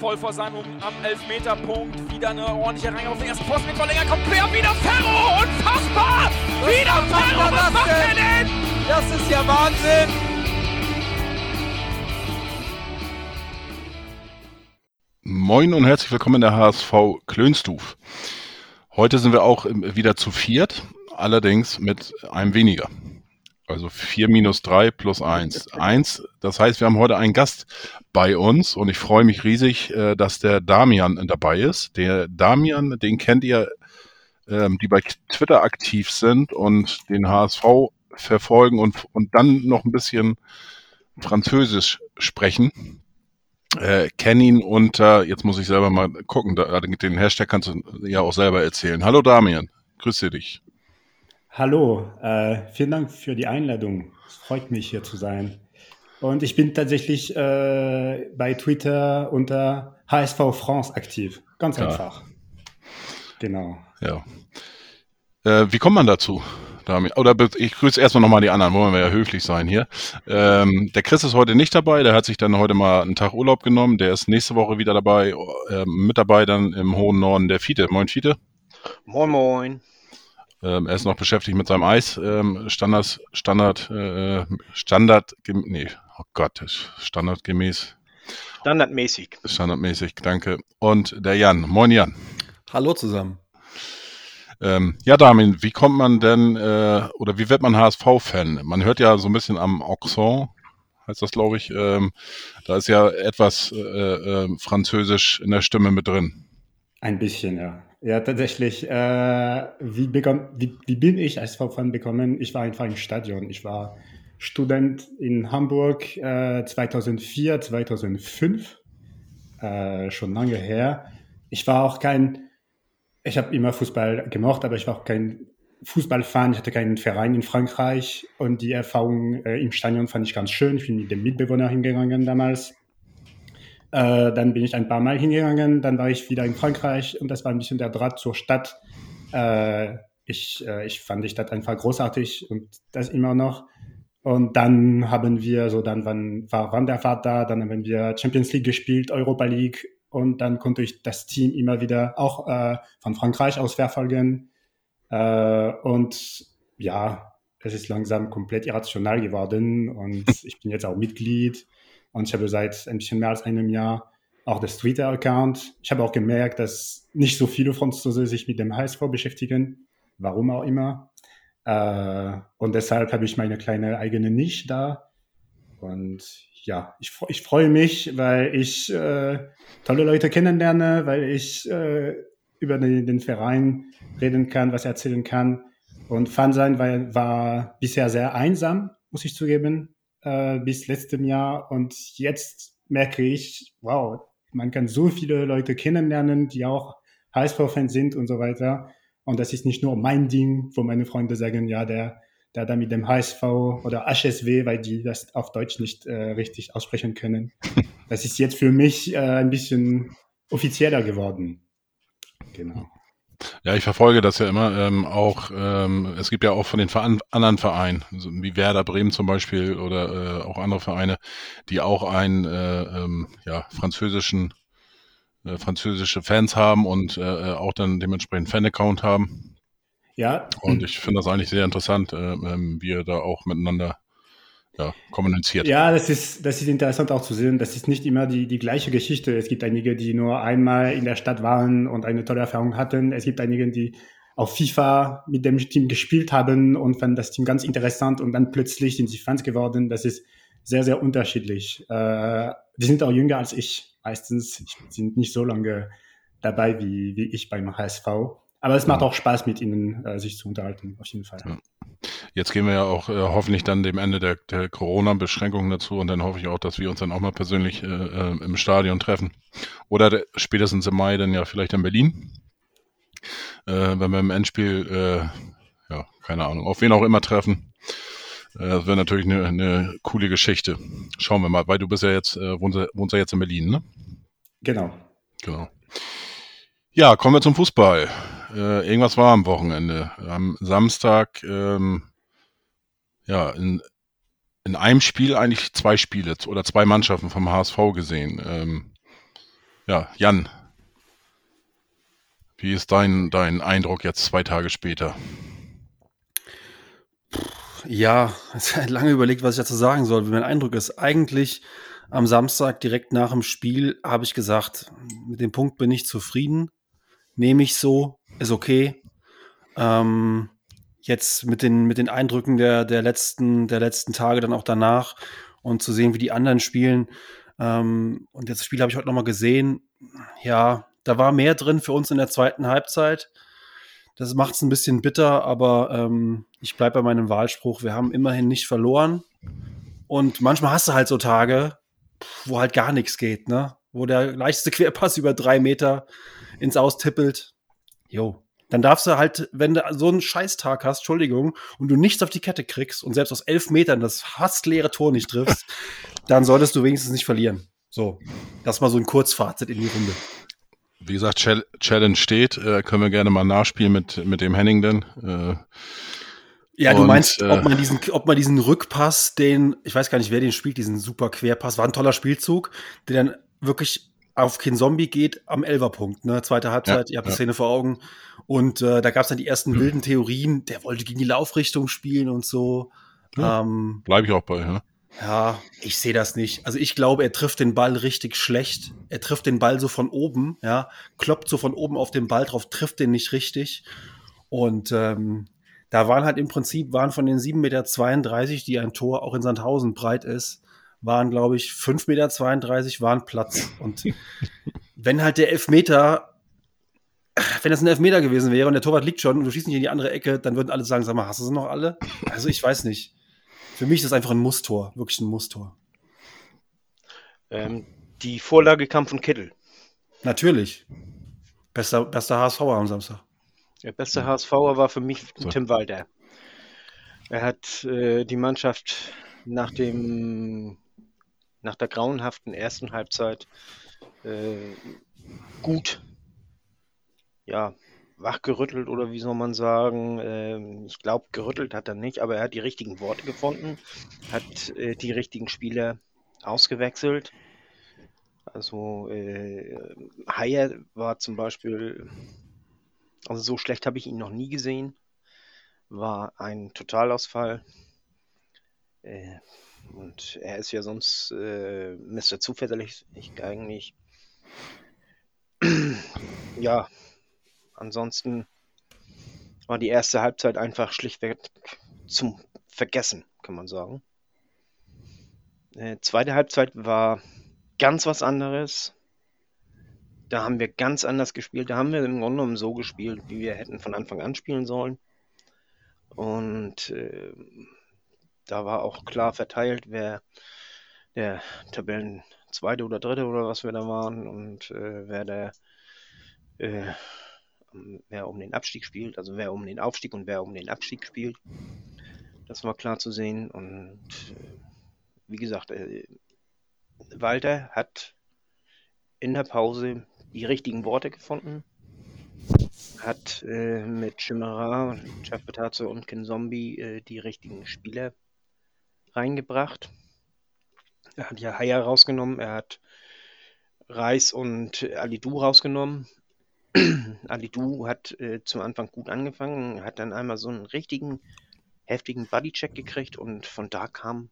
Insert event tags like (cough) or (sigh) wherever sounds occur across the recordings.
voll vor seinem am Elfmeterpunkt. Wieder eine ordentliche Reihe auf den ersten Posten mit Verlänger. Kommt quer, wieder Ferro! Unfassbar! Was wieder Ferro! das Was macht er denn? denn? Das ist ja Wahnsinn! Moin und herzlich willkommen in der HSV Klönstuf. Heute sind wir auch wieder zu viert, allerdings mit einem weniger. Also 4 minus 3 plus 1. 1, (laughs) das heißt, wir haben heute einen Gast bei uns und ich freue mich riesig, äh, dass der Damian dabei ist. Der Damian, den kennt ihr, ähm, die bei Twitter aktiv sind und den HSV verfolgen und, und dann noch ein bisschen Französisch sprechen. Äh, kenn ihn unter, jetzt muss ich selber mal gucken, da, den Hashtag kannst du ja auch selber erzählen. Hallo Damian, grüße dich. Hallo, äh, vielen Dank für die Einladung. Es freut mich, hier zu sein. Und ich bin tatsächlich äh, bei Twitter unter HSV France aktiv. Ganz Ja. einfach. Genau. Ja. Äh, wie kommt man dazu? Oder ich grüße erstmal nochmal die anderen, wollen wir ja höflich sein hier. Ähm, der Chris ist heute nicht dabei, der hat sich dann heute mal einen Tag Urlaub genommen, der ist nächste Woche wieder dabei, ähm, mit dabei dann im hohen Norden der Fiete. Moin Fiete. Moin Moin. Ähm, er ist noch beschäftigt mit seinem Eis. Ähm, Standard, Standard, äh, Standard, nee, oh Gott, standardgemäß, Standardmäßig. standardmäßig, danke. Und der Jan. Moin Jan. Hallo zusammen. Ähm, ja, Damin, wie kommt man denn, äh, oder wie wird man HSV-Fan? Man hört ja so ein bisschen am Accent, heißt das, glaube ich. Ähm, da ist ja etwas äh, äh, Französisch in der Stimme mit drin. Ein bisschen, ja. Ja, tatsächlich. Äh, wie, bekomm, wie, wie bin ich als V-Fan bekommen? Ich war einfach im Stadion. Ich war Student in Hamburg äh, 2004, 2005. Äh, schon lange her. Ich war auch kein, ich habe immer Fußball gemocht, aber ich war auch kein Fußballfan. Ich hatte keinen Verein in Frankreich und die Erfahrung äh, im Stadion fand ich ganz schön. Ich bin mit dem Mitbewohner hingegangen damals. Äh, dann bin ich ein paar Mal hingegangen, dann war ich wieder in Frankreich und das war ein bisschen der Draht zur Stadt. Äh, ich, äh, ich fand die Stadt einfach großartig und das immer noch. Und dann haben wir, so dann wann, war Wanderfahrt da, dann haben wir Champions League gespielt, Europa League und dann konnte ich das Team immer wieder auch äh, von Frankreich aus verfolgen. Äh, und ja, es ist langsam komplett irrational geworden und (laughs) ich bin jetzt auch Mitglied und ich habe seit ein bisschen mehr als einem Jahr auch das Twitter-Account. Ich habe auch gemerkt, dass nicht so viele Franzosen sich mit dem HSV beschäftigen, warum auch immer. Äh, und deshalb habe ich meine kleine eigene Nische da. Und ja, ich, ich freue mich, weil ich äh, tolle Leute kennenlerne, weil ich äh, über den, den Verein reden kann, was erzählen kann. Und Fan sein war, war bisher sehr einsam, muss ich zugeben, äh, bis letztem Jahr. Und jetzt merke ich, wow, man kann so viele Leute kennenlernen, die auch HSV-Fans sind und so weiter. Und das ist nicht nur mein Ding, wo meine Freunde sagen, ja, der, der da mit dem HSV oder HSW, weil die das auf Deutsch nicht äh, richtig aussprechen können. (laughs) Das ist jetzt für mich äh, ein bisschen offizieller geworden. Genau. Ja, ich verfolge das ja immer. Ähm, auch ähm, es gibt ja auch von den Veran anderen Vereinen, so wie Werder Bremen zum Beispiel oder äh, auch andere Vereine, die auch einen äh, ähm, ja, französischen äh, französische Fans haben und äh, auch dann dementsprechend Fan-Account haben. Ja, Und ich finde das eigentlich sehr interessant, äh, ähm, wie ihr da auch miteinander ja, kommuniziert. Ja, das ist, das ist interessant auch zu sehen. Das ist nicht immer die, die gleiche Geschichte. Es gibt einige, die nur einmal in der Stadt waren und eine tolle Erfahrung hatten. Es gibt einige, die auf FIFA mit dem Team gespielt haben und fanden das Team ganz interessant und dann plötzlich sind sie Fans geworden. Das ist sehr, sehr unterschiedlich. Äh, die sind auch jünger als ich. Meistens sind nicht so lange dabei wie, wie ich beim HSV. Aber es macht auch Spaß, mit ihnen äh, sich zu unterhalten, auf jeden Fall. Ja. Jetzt gehen wir ja auch äh, hoffentlich dann dem Ende der, der Corona-Beschränkungen dazu und dann hoffe ich auch, dass wir uns dann auch mal persönlich äh, äh, im Stadion treffen. Oder der, spätestens im Mai dann ja vielleicht in Berlin. Äh, wenn wir im Endspiel, äh, ja, keine Ahnung, auf wen auch immer treffen. Das wäre natürlich eine, eine coole Geschichte. Schauen wir mal, weil du bist ja jetzt, äh, wohnst, wohnst ja jetzt in Berlin, ne? Genau. Genau. Ja, kommen wir zum Fußball. Äh, irgendwas war am Wochenende. Am Samstag, ähm, ja, in, in einem Spiel eigentlich zwei Spiele oder zwei Mannschaften vom HSV gesehen. Ähm, Ja, Jan, wie ist dein, dein Eindruck jetzt zwei Tage später? Ja, (laughs) es hat lange überlegt, was ich dazu sagen soll. Wie mein Eindruck ist, eigentlich am Samstag direkt nach dem Spiel habe ich gesagt, mit dem Punkt bin ich zufrieden, nehme ich so, ist okay. Ähm, jetzt mit den, mit den Eindrücken der, der, letzten, der letzten Tage dann auch danach und zu sehen, wie die anderen spielen. Ähm, und das Spiel habe ich heute nochmal gesehen. Ja, da war mehr drin für uns in der zweiten Halbzeit. Das macht es ein bisschen bitter, aber ähm, ich bleibe bei meinem Wahlspruch. Wir haben immerhin nicht verloren. Und manchmal hast du halt so Tage, wo halt gar nichts geht, ne? Wo der leichteste Querpass (laughs) über drei Meter ins Austippelt. Jo. Dann darfst du halt, wenn du so einen Scheißtag hast, Entschuldigung, und du nichts auf die Kette kriegst und selbst aus elf Metern das fast leere Tor nicht triffst, (laughs) dann solltest du wenigstens nicht verlieren. So. Das mal so ein Kurzfazit in die Runde. Wie gesagt, Challenge steht. Äh, können wir gerne mal nachspielen mit, mit dem Henning denn. Äh, ja, du meinst, äh, ob, man diesen, ob man diesen Rückpass, den, ich weiß gar nicht, wer den spielt, diesen super Querpass, war ein toller Spielzug, der dann wirklich auf kein Zombie geht am Elverpunkt, ne? Zweite Halbzeit, ja, ihr habt ja. die Szene vor Augen. Und äh, da gab es dann die ersten mhm. wilden Theorien, der wollte gegen die Laufrichtung spielen und so. Ja, ähm, Bleibe ich auch bei, ja. Ja, ich sehe das nicht. Also ich glaube, er trifft den Ball richtig schlecht. Er trifft den Ball so von oben, ja, kloppt so von oben auf den Ball drauf, trifft den nicht richtig. Und ähm, da waren halt im Prinzip, waren von den 7,32 Meter, die ein Tor auch in Sandhausen breit ist, waren, glaube ich, 5,32 Meter waren Platz. Und wenn halt der Elfmeter, wenn das ein Elfmeter gewesen wäre und der Torwart liegt schon und du schießt nicht in die andere Ecke, dann würden alle sagen, sag mal, hast du sie noch alle? Also ich weiß nicht. Für mich ist das einfach ein Musstor, wirklich ein Musstor. Ähm, die Vorlage kam von Kittel. Natürlich. Bester, bester HSV am Samstag. Der beste HSVer war für mich so. Tim Walter. Er hat äh, die Mannschaft nach dem nach der grauenhaften ersten Halbzeit äh, gut ja, wachgerüttelt oder wie soll man sagen. Ähm, ich glaube, gerüttelt hat er nicht, aber er hat die richtigen Worte gefunden, hat äh, die richtigen Spieler ausgewechselt. Also äh, Haier war zum Beispiel, also so schlecht habe ich ihn noch nie gesehen, war ein Totalausfall. Äh, und er ist ja sonst äh, Mr. Zuverlässig eigentlich. (clears throat) ja, Ansonsten war die erste Halbzeit einfach schlichtweg zum Vergessen, kann man sagen. Äh, zweite Halbzeit war ganz was anderes. Da haben wir ganz anders gespielt. Da haben wir im Grunde genommen so gespielt, wie wir hätten von Anfang an spielen sollen. Und äh, da war auch klar verteilt, wer der Tabellen zweite oder dritte oder was wir da waren und äh, wer der äh, wer um den Abstieg spielt, also wer um den Aufstieg und wer um den Abstieg spielt. Das war klar zu sehen. Und äh, wie gesagt, äh, Walter hat in der Pause die richtigen Worte gefunden, hat äh, mit Chimera, Jeff Betazzo und Ken Zombie äh, die richtigen Spieler reingebracht. Er hat ja Haya rausgenommen, er hat Reis und Alidu rausgenommen. (clears throat) Alidu hat äh, zum Anfang gut angefangen, hat dann einmal so einen richtigen heftigen Bodycheck gekriegt und von da kam,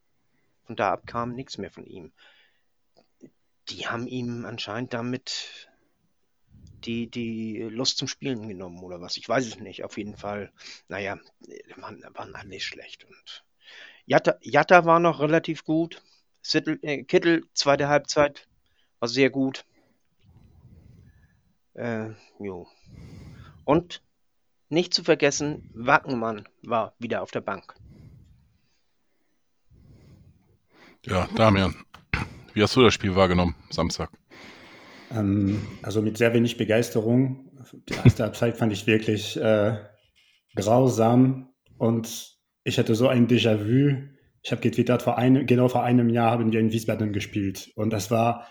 von da ab kam nichts mehr von ihm. Die haben ihm anscheinend damit die, die Lust zum Spielen genommen oder was. Ich weiß es nicht. Auf jeden Fall, naja, waren, waren alle schlecht. Und Jatta, Jatta war noch relativ gut. Sittel, äh, Kittel, zweite Halbzeit, war sehr gut. Äh, jo. Und nicht zu vergessen, Wackenmann war wieder auf der Bank. Ja, Damian, wie hast du das Spiel wahrgenommen, Samstag? Ähm, also mit sehr wenig Begeisterung. Die erste Halbzeit fand ich wirklich äh, grausam und ich hatte so ein Déjà-vu. Ich habe getwittert, vor einem, genau vor einem Jahr haben wir in Wiesbaden gespielt und das war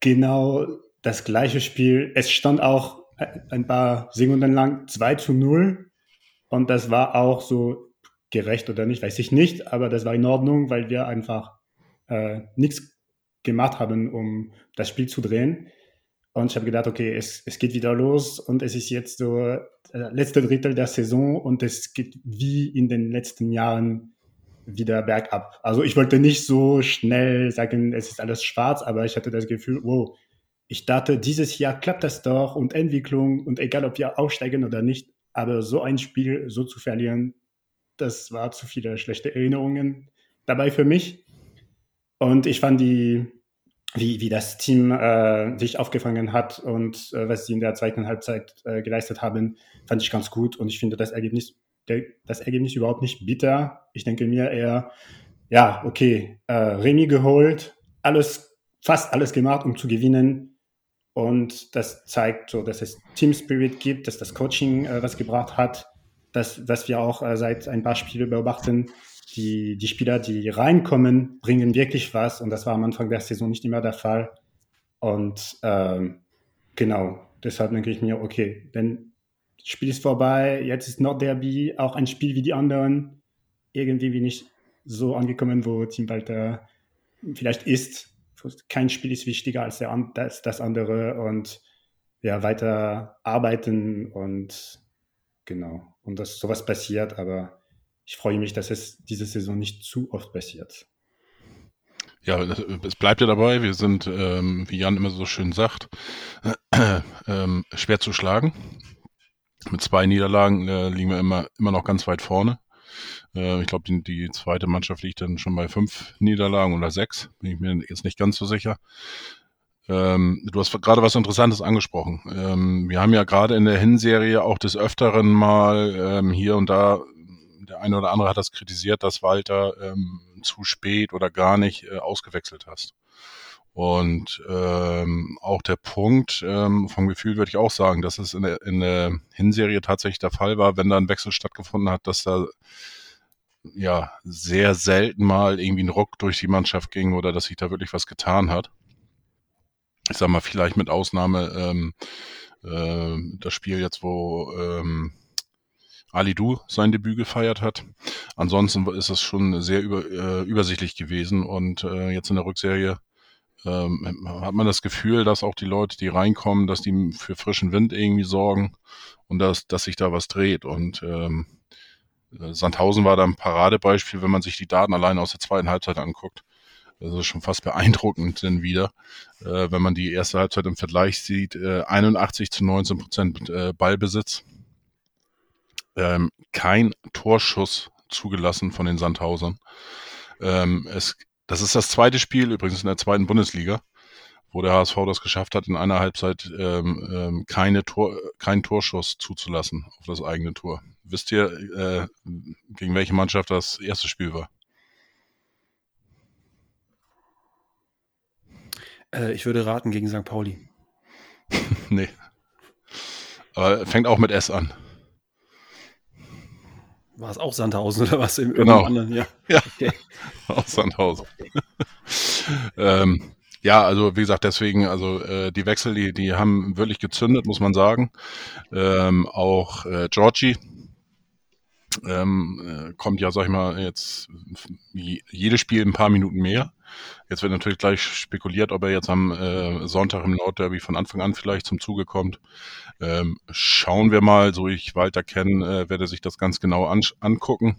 genau das gleiche Spiel. Es stand auch ein paar Sekunden lang 2 zu 0 und das war auch so gerecht oder nicht, weiß ich nicht, aber das war in Ordnung, weil wir einfach äh, nichts gemacht haben, um das Spiel zu drehen. Und ich habe gedacht, okay, es, es geht wieder los und es ist jetzt so äh, letzte Drittel der Saison und es geht wie in den letzten Jahren wieder bergab. Also ich wollte nicht so schnell sagen, es ist alles schwarz, aber ich hatte das Gefühl, wow, ich dachte, dieses Jahr klappt das doch und Entwicklung und egal, ob wir aufsteigen oder nicht, aber so ein Spiel so zu verlieren, das war zu viele schlechte Erinnerungen dabei für mich. Und ich fand die, wie, wie das Team äh, sich aufgefangen hat und äh, was sie in der zweiten Halbzeit äh, geleistet haben, fand ich ganz gut. Und ich finde das Ergebnis, der, das Ergebnis überhaupt nicht bitter. Ich denke mir eher, ja, okay, äh, Remy geholt, alles, fast alles gemacht, um zu gewinnen. Und das zeigt so, dass es Team Spirit gibt, dass das Coaching äh, was gebracht hat, dass, was wir auch äh, seit ein paar Spielen beobachten, die, die Spieler, die reinkommen, bringen wirklich was. Und das war am Anfang der Saison nicht immer der Fall. Und ähm, genau, deshalb denke ich mir, okay, wenn das Spiel ist vorbei, jetzt ist Nordderby auch ein Spiel wie die anderen. Irgendwie bin ich so angekommen, wo Team Walter vielleicht ist. Kein Spiel ist wichtiger als, der, als das andere und ja, weiter arbeiten und genau. Und dass sowas passiert, aber ich freue mich, dass es diese Saison nicht zu oft passiert. Ja, es bleibt ja dabei. Wir sind, ähm, wie Jan immer so schön sagt, äh, (clears throat) äh, schwer zu schlagen. Mit zwei Niederlagen äh, liegen wir immer, immer noch ganz weit vorne. Äh, ich glaube, die, die, zweite Mannschaft liegt dann schon bei fünf Niederlagen oder sechs. Bin ich mir jetzt nicht ganz so sicher. Ähm, du hast gerade was Interessantes angesprochen. Ähm, wir haben ja gerade in der Hinserie auch des Öfteren mal ähm, hier und da der eine oder andere hat das kritisiert, dass Walter ähm, zu spät oder gar nicht äh, ausgewechselt hast. Und ähm, auch der Punkt, ähm, vom Gefühl würde ich auch sagen, dass es in der, in der Hinserie tatsächlich der Fall war, wenn da ein Wechsel stattgefunden hat, dass da ja sehr selten mal irgendwie ein Ruck durch die Mannschaft ging oder dass sich da wirklich was getan hat. Ich sag mal, vielleicht mit Ausnahme ähm, äh, das Spiel jetzt, wo ähm, Ali Du sein Debüt gefeiert hat. Ansonsten ist es schon sehr über, äh, übersichtlich gewesen und äh, jetzt in der Rückserie ähm, hat man das Gefühl, dass auch die Leute, die reinkommen, dass die für frischen Wind irgendwie sorgen und dass, dass sich da was dreht. Und ähm, äh, Sandhausen war da ein Paradebeispiel, wenn man sich die Daten allein aus der zweiten Halbzeit anguckt. Das ist schon fast beeindruckend denn wieder, äh, wenn man die erste Halbzeit im Vergleich sieht. Äh, 81 zu 19 Prozent äh, Ballbesitz, ähm, kein Torschuss zugelassen von den Sandhausern. Ähm, es, das ist das zweite Spiel übrigens in der zweiten Bundesliga, wo der HSV das geschafft hat, in einer Halbzeit ähm, ähm, keine Tor, keinen Torschuss zuzulassen auf das eigene Tor. Wisst ihr, äh, gegen welche Mannschaft das erste Spiel war? Äh, ich würde raten gegen St. Pauli. (laughs) nee. Aber fängt auch mit S an. War es auch Sandhausen oder was? Im genau. anderen? Ja, (laughs) ja. Okay. (laughs) auch Sandhausen. (laughs) ähm, ja, also wie gesagt, deswegen, also äh, die Wechsel, die, die haben wirklich gezündet, muss man sagen. Ähm, auch äh, Georgie ähm, äh, kommt ja, sag ich mal, jetzt jedes Spiel ein paar Minuten mehr. Jetzt wird natürlich gleich spekuliert, ob er jetzt am äh, Sonntag im Nordderby von Anfang an vielleicht zum Zuge kommt. Ähm, schauen wir mal, so ich Walter kenne, äh, werde sich das ganz genau an, angucken.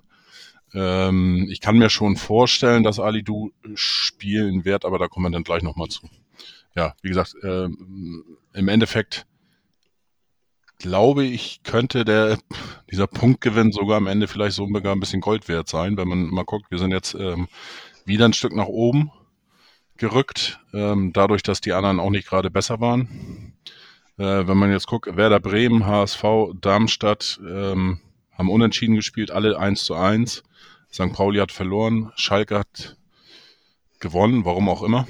Ähm, ich kann mir schon vorstellen, dass Ali Du spielen wird, aber da kommen wir dann gleich nochmal zu. Ja, wie gesagt, äh, im Endeffekt glaube ich, könnte der, dieser Punktgewinn sogar am Ende vielleicht sogar ein bisschen Gold wert sein, wenn man mal guckt, wir sind jetzt ähm, wieder ein Stück nach oben gerückt, ähm, dadurch, dass die anderen auch nicht gerade besser waren. Äh, wenn man jetzt guckt, Werder Bremen, HSV, Darmstadt ähm, haben unentschieden gespielt, alle 1 zu 1. St. Pauli hat verloren, Schalke hat gewonnen, warum auch immer.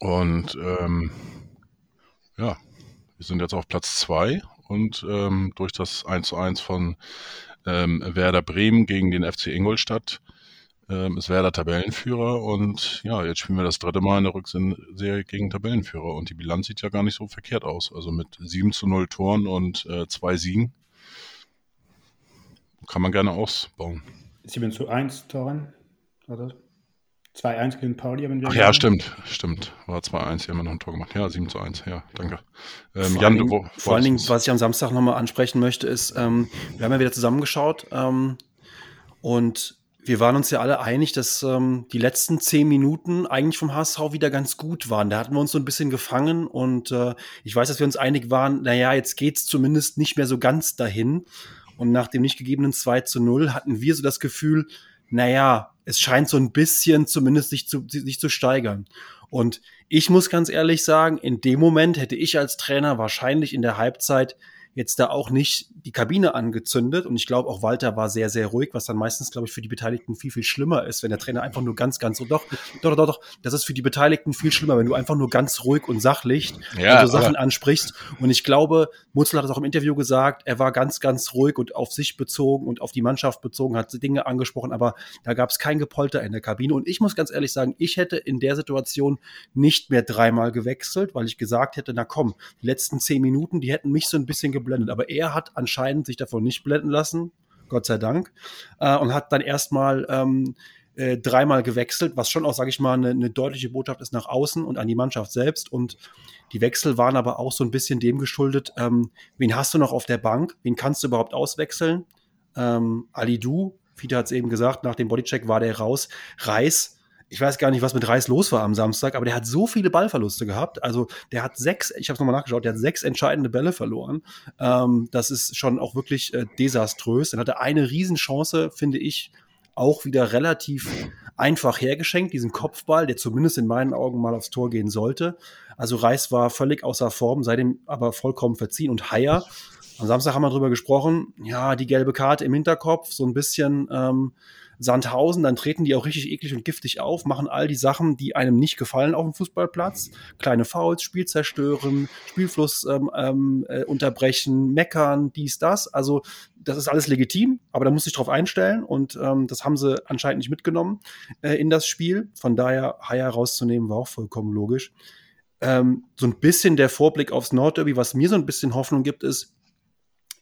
Und ähm, ja, wir sind jetzt auf Platz 2 und ähm, durch das 1 zu 1 von ähm, Werder Bremen gegen den FC Ingolstadt ähm, ist Werder Tabellenführer und ja, jetzt spielen wir das dritte Mal in der Rückserie gegen Tabellenführer und die Bilanz sieht ja gar nicht so verkehrt aus. Also mit 7 zu 0 Toren und äh, zwei Siegen kann man gerne ausbauen. 7 zu 1 Toren, oder? 2-1 gegen Pauli haben wir Ach ja, stimmt, stimmt. War 2-1, hier haben wir noch ein Tor gemacht. Ja, 7 zu 1, ja, danke. Ähm, vor Jan, allen Dingen, vor allen Dingen, was ich am Samstag nochmal ansprechen möchte, ist, ähm, wir haben ja wieder zusammengeschaut ähm, und wir waren uns ja alle einig, dass ähm, die letzten zehn Minuten eigentlich vom HSV wieder ganz gut waren. Da hatten wir uns so ein bisschen gefangen und äh, ich weiß, dass wir uns einig waren, naja, jetzt geht's zumindest nicht mehr so ganz dahin. Und nach dem nicht gegebenen 2 zu 0 hatten wir so das Gefühl, naja, es scheint so ein bisschen zumindest sich zu, sich zu steigern. Und ich muss ganz ehrlich sagen, in dem Moment hätte ich als Trainer wahrscheinlich in der Halbzeit jetzt da auch nicht die Kabine angezündet. Und ich glaube, auch Walter war sehr, sehr ruhig, was dann meistens, glaube ich, für die Beteiligten viel, viel schlimmer ist, wenn der Trainer einfach nur ganz, ganz, doch, doch, doch, doch, das ist für die Beteiligten viel schlimmer, wenn du einfach nur ganz ruhig und sachlich ja, so Sachen ansprichst. Und ich glaube, Mutzel hat es auch im Interview gesagt, er war ganz, ganz ruhig und auf sich bezogen und auf die Mannschaft bezogen, hat Dinge angesprochen, aber da gab es kein Gepolter in der Kabine. Und ich muss ganz ehrlich sagen, ich hätte in der Situation nicht mehr dreimal gewechselt, weil ich gesagt hätte, na komm, die letzten zehn Minuten, die hätten mich so ein bisschen geblendet. Aber er hat anscheinend sich davon nicht blenden lassen, Gott sei Dank, äh, und hat dann erstmal ähm, äh, dreimal gewechselt, was schon auch, sage ich mal, eine, eine deutliche Botschaft ist nach außen und an die Mannschaft selbst. Und die Wechsel waren aber auch so ein bisschen dem geschuldet, ähm, wen hast du noch auf der Bank? Wen kannst du überhaupt auswechseln? Ähm, Ali Du, Fiete hat es eben gesagt, nach dem Bodycheck war der raus. Reis, ich weiß gar nicht, was mit Reis los war am Samstag, aber der hat so viele Ballverluste gehabt. Also der hat sechs, ich habe es nochmal nachgeschaut, der hat sechs entscheidende Bälle verloren. Ähm, das ist schon auch wirklich äh, desaströs. Dann hatte eine Riesenchance, finde ich, auch wieder relativ einfach hergeschenkt, diesen Kopfball, der zumindest in meinen Augen mal aufs Tor gehen sollte. Also Reis war völlig außer Form, seitdem aber vollkommen verziehen. Und Haier, am Samstag haben wir drüber gesprochen, ja, die gelbe Karte im Hinterkopf, so ein bisschen ähm, Sandhausen, dann treten die auch richtig eklig und giftig auf, machen all die Sachen, die einem nicht gefallen auf dem Fußballplatz. Kleine Fouls, Spiel zerstören, Spielfluss ähm, ähm, äh, unterbrechen, meckern, dies, das. Also das ist alles legitim, aber da muss ich drauf einstellen und ähm, das haben sie anscheinend nicht mitgenommen äh, in das Spiel. Von daher Haier rauszunehmen war auch vollkommen logisch. Ähm, so ein bisschen der Vorblick aufs Nordderby, was mir so ein bisschen Hoffnung gibt, ist,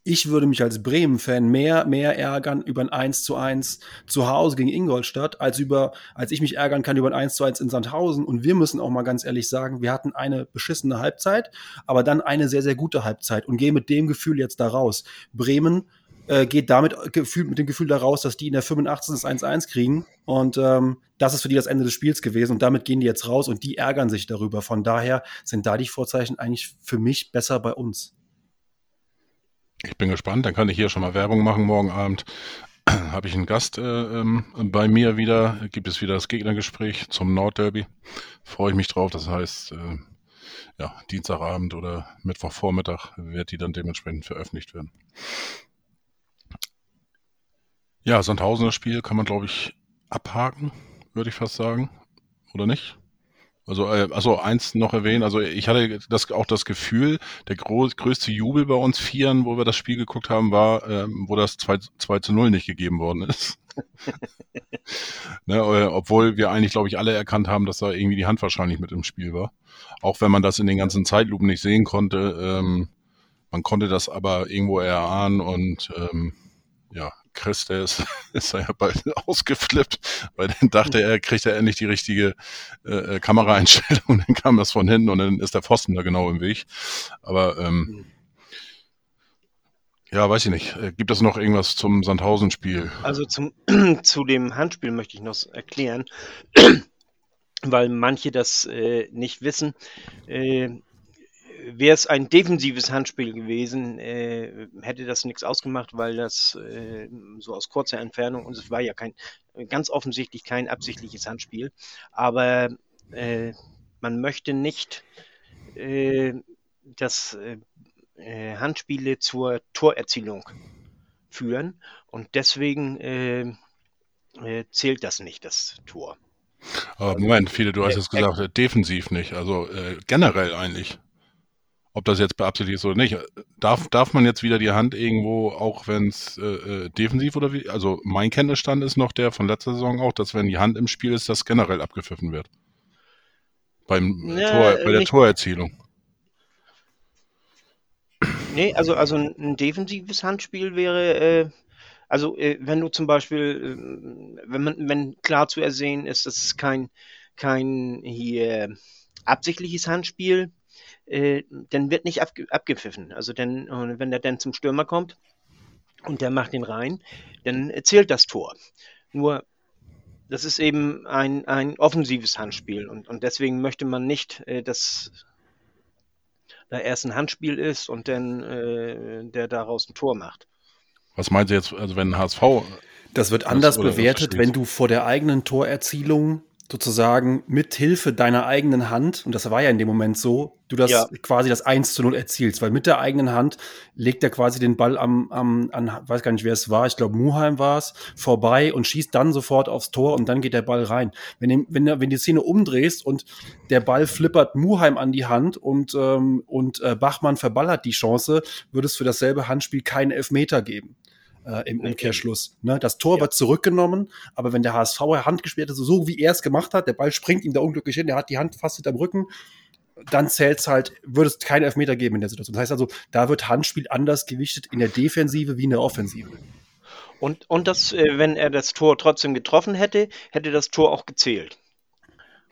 ich würde mich als Bremen-Fan mehr, mehr ärgern über ein 1 zu 1 zu Hause gegen Ingolstadt, als über, als ich mich ärgern kann über ein 1 zu 1 in Sandhausen. Und wir müssen auch mal ganz ehrlich sagen, wir hatten eine beschissene Halbzeit, aber dann eine sehr, sehr gute Halbzeit und gehen mit dem Gefühl jetzt da raus. Bremen äh, geht damit gefühlt mit dem Gefühl da raus, dass die in der 85. das 1-1 kriegen. Und ähm, das ist für die das Ende des Spiels gewesen. Und damit gehen die jetzt raus und die ärgern sich darüber. Von daher sind da die Vorzeichen eigentlich für mich besser bei uns. Ich bin gespannt, dann kann ich hier schon mal Werbung machen. Morgen Abend (clears throat) habe ich einen Gast äh, bei mir wieder. Gibt es wieder das Gegnergespräch zum Nordderby. Freue ich mich drauf. Das heißt, äh, ja, Dienstagabend oder Mittwochvormittag wird die dann dementsprechend veröffentlicht werden. Ja, Sandhausener Spiel kann man, glaube ich, abhaken, würde ich fast sagen. Oder nicht? Also, äh, also eins noch erwähnen, also ich hatte das, auch das Gefühl, der groß, größte Jubel bei uns Vieren, wo wir das Spiel geguckt haben, war, ähm, wo das 2, 2 zu 0 nicht gegeben worden ist. (laughs) ne, äh, obwohl wir eigentlich, glaube ich, alle erkannt haben, dass da irgendwie die Hand wahrscheinlich mit im Spiel war. Auch wenn man das in den ganzen Zeitlupen nicht sehen konnte. Ähm, man konnte das aber irgendwo erahnen und ähm, ja, Chris, der ist, (laughs) ist ja bald (laughs) ausgeflippt, weil dann dachte er, kriegt er endlich die richtige äh, äh, Kameraeinstellung, (laughs) dann kam das von hinten und dann ist der Pfosten da genau im Weg. Aber ähm, ja, weiß ich nicht. Äh, gibt es noch irgendwas zum Sandhausen-Spiel? Also zum, (clears throat) zu dem Handspiel möchte ich noch erklären, (clears throat) weil manche das äh, nicht wissen. Äh, wäre es ein defensives Handspiel gewesen, äh, hätte das nichts ausgemacht, weil das äh, so aus kurzer Entfernung und es war ja kein ganz offensichtlich kein absichtliches Handspiel, aber äh, man möchte nicht, äh, dass äh, Handspiele zur Torerzielung führen. Und deswegen äh, zählt das nicht, das Tor. Aber Moment, viele, du hast jetzt gesagt, defensiv nicht, also generell eigentlich ob das jetzt beabsichtigt ist oder nicht. Darf, darf man jetzt wieder die Hand irgendwo, auch wenn es äh, äh, defensiv oder wie? Also mein Kenntnisstand ist noch der von letzter Saison auch, dass wenn die Hand im Spiel ist, das generell abgepfiffen wird. Beim ja, Tor, bei der nicht, Torerzielung. Nee, also, also ein defensives Handspiel wäre, äh, Also äh, wenn du zum Beispiel, äh, wenn man, wenn klar zu ersehen ist, dass es kein, kein hier absichtliches Handspiel, äh, dann wird nicht abge abgepfiffen. Also denn, wenn der dann zum Stürmer kommt und der macht den rein, dann zählt das Tor. Nur das ist eben ein, ein offensives Handspiel und, und deswegen möchte man nicht, äh, dass da erst ein Handspiel ist und dann äh, der daraus ein Tor macht. Was meint ihr jetzt, also wenn ein HSV. Das wird anders das, bewertet, wenn du vor der eigenen Torerzielung sozusagen mit Hilfe deiner eigenen Hand, und das war ja in dem Moment so, du das ja. quasi das 1 zu 0 erzielst, weil mit der eigenen Hand legt er quasi den Ball am, am an, weiß gar nicht, wer es war, ich glaube Muheim war es, vorbei und schießt dann sofort aufs Tor und dann geht der Ball rein. Wenn, wenn, wenn die Szene umdrehst und der Ball flippert Muheim an die Hand und, ähm, und äh, Bachmann verballert die Chance, würde es für dasselbe Handspiel keinen Elfmeter geben äh, im Umkehrschluss. Ne? Das Tor ja. wird zurückgenommen, aber wenn der HSV Hand gespielt hat, so wie er es gemacht hat, der Ball springt ihm da unglücklich hin, der hat die Hand fast hinterm Rücken, dann zählt es halt, würde es keinen Elfmeter geben in der Situation. Das heißt also, da wird Handspiel anders gewichtet in der Defensive wie in der Offensive. Und, und das, äh, wenn er das Tor trotzdem getroffen hätte, hätte das Tor auch gezählt.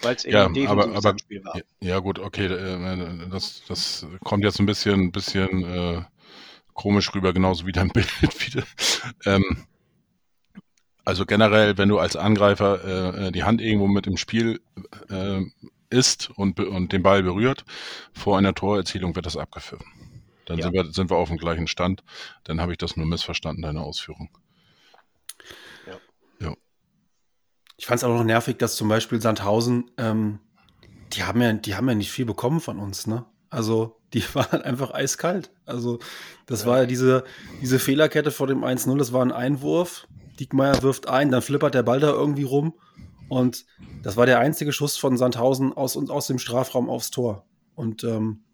Weil es eben ja, ein aber, aber, Spiel war. Ja, gut, okay, äh, das, das kommt jetzt ein bisschen, bisschen äh, komisch rüber, genauso wie dein (laughs) Bild wieder. Ähm, also generell, wenn du als Angreifer äh, äh, die Hand irgendwo mit im Spiel äh, ist und, und den Ball berührt, vor einer Torerzielung wird das abgepfiffen. Dann ja. sind, wir, sind wir auf dem gleichen Stand. Dann habe ich das nur missverstanden, deine Ausführung. Ja. ja. Ich fand es auch noch nervig, dass zum Beispiel Sandhausen, ähm, die haben ja, die haben ja nicht viel bekommen von uns, ne? Also die (laughs) waren einfach eiskalt. Also das ja. war ja diese, diese Fehlerkette vor dem 1-0, das war ein Einwurf. Diekmeyer wirft ein, dann flippert der Ball da irgendwie rum. Und das war der einzige Schuss von Sandhausen aus, aus dem Strafraum aufs Tor. Und ähm,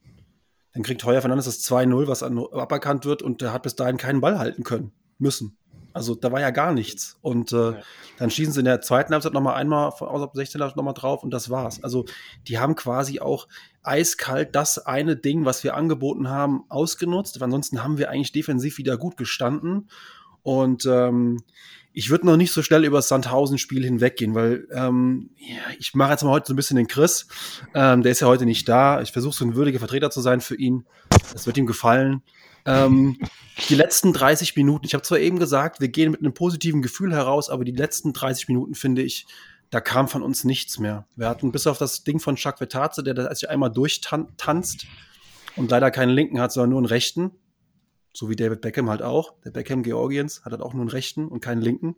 dann kriegt Heuer Fernandes das 2-0, was an, aberkannt wird und der hat bis dahin keinen Ball halten können müssen. Also da war ja gar nichts. Und äh, ja. dann schießen sie in der zweiten Halbzeit nochmal einmal von außerhalb 16 nochmal drauf und das war's. Also die haben quasi auch eiskalt das eine Ding, was wir angeboten haben, ausgenutzt. Ansonsten haben wir eigentlich defensiv wieder gut gestanden. Und ähm, ich würde noch nicht so schnell über das Sandhausen-Spiel hinweggehen, weil ähm, ja, ich mache jetzt mal heute so ein bisschen den Chris. Ähm, der ist ja heute nicht da. Ich versuche so ein würdiger Vertreter zu sein für ihn. Das wird ihm gefallen. Ähm, (laughs) die letzten 30 Minuten, ich habe zwar eben gesagt, wir gehen mit einem positiven Gefühl heraus, aber die letzten 30 Minuten finde ich, da kam von uns nichts mehr. Wir hatten bis auf das Ding von Chuck Vetaze, der sich einmal durchtanzt und leider keinen linken hat, sondern nur einen rechten. So wie David Beckham halt auch. Der Beckham Georgiens hat halt auch nur einen rechten und keinen linken.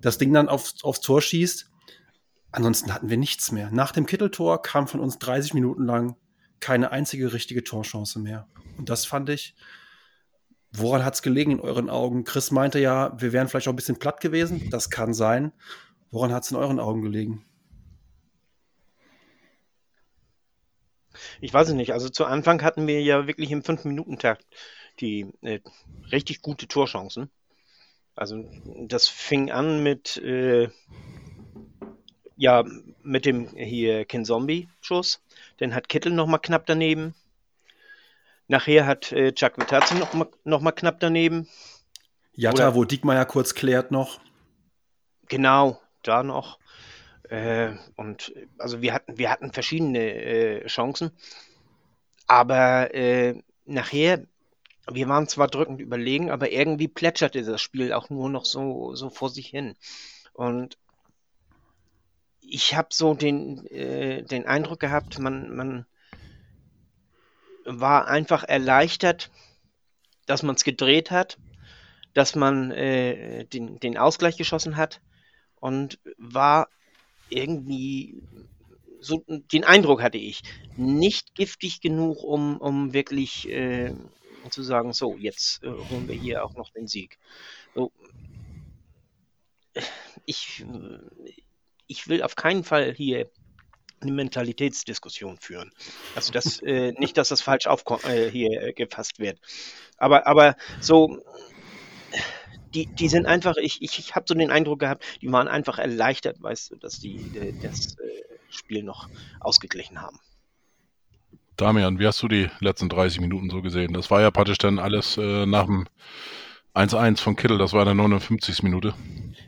Das Ding dann aufs, aufs Tor schießt. Ansonsten hatten wir nichts mehr. Nach dem Kitteltor kam von uns 30 Minuten lang keine einzige richtige Torchance mehr. Und das fand ich, Woran hat es gelegen in euren Augen? Chris meinte ja, wir wären vielleicht auch ein bisschen platt gewesen. Das kann sein. Woran hat es in euren Augen gelegen? Ich weiß es nicht. Also zu Anfang hatten wir ja wirklich im 5-Minuten-Takt die äh, richtig gute Torchancen. Also das fing an mit äh, ja mit dem hier Ken Zombie Schuss. Dann hat Kittel noch mal knapp daneben. Nachher hat äh, Chuck Vitazzi noch mal, noch mal knapp daneben. Jatta, Oder, wo Diekmeyer kurz klärt noch. Genau, da noch. Äh, und also wir hatten, wir hatten verschiedene äh, Chancen. Aber äh, nachher, wir waren zwar drückend überlegen, aber irgendwie plätscherte das Spiel auch nur noch so, so vor sich hin. Und ich habe so den, äh, den Eindruck gehabt, man, man war einfach erleichtert, dass man es gedreht hat, dass man äh, den, den Ausgleich geschossen hat und war irgendwie, so den Eindruck hatte ich, nicht giftig genug, um, um wirklich äh, zu sagen, so, jetzt äh, holen wir hier auch noch den Sieg. So, ich, ich will auf keinen Fall hier eine Mentalitätsdiskussion führen. Also das äh, nicht, dass das falsch auf, äh, hier äh, gefasst wird. Aber, aber so, die, die sind einfach, ich, ich, ich habe so den Eindruck gehabt, die waren einfach erleichtert, weißt du, dass die, die das äh, Spiel noch ausgeglichen haben. Damian, wie hast du die letzten 30 Minuten so gesehen? Das war ja praktisch dann alles äh, nach dem 1-1 von Kittel, das war in der 59. Minute.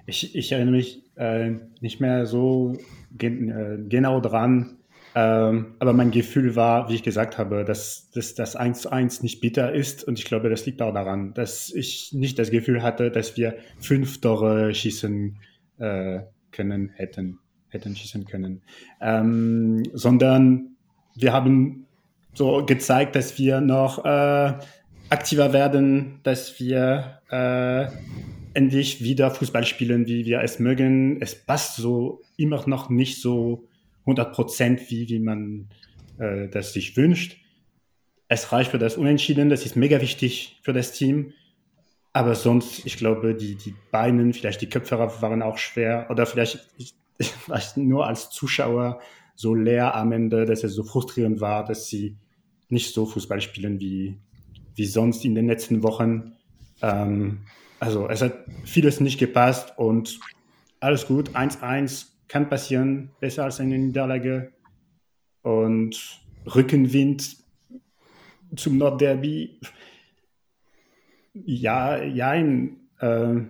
Ich, ich erinnere mich äh, nicht mehr so gen äh, genau dran, ähm, aber mein Gefühl war, wie ich gesagt habe, dass, das 1-1 nicht bitter ist. Und ich glaube, das liegt auch daran, dass ich nicht das Gefühl hatte, dass wir fünf Tore schießen äh, können, hätten, hätten schießen können, ähm, sondern wir haben so gezeigt, dass wir noch äh, aktiver werden, dass wir äh, endlich wieder Fußball spielen, wie wir es mögen. Es passt so immer noch nicht so 100 Prozent, wie, wie man äh, das sich wünscht. Es reicht für das Unentschieden, das ist mega wichtig für das Team. Aber sonst, ich glaube, die, die Beinen, vielleicht die Köpfe waren auch schwer oder vielleicht, vielleicht nur als Zuschauer so leer am Ende, dass es so frustrierend war, dass sie nicht so Fußball spielen wie, wie sonst in den letzten Wochen. Ähm, also es hat vieles nicht gepasst und alles gut. 1-1 kann passieren, besser als eine Niederlage. Und Rückenwind zum Nordderby. Ja, ja, äh,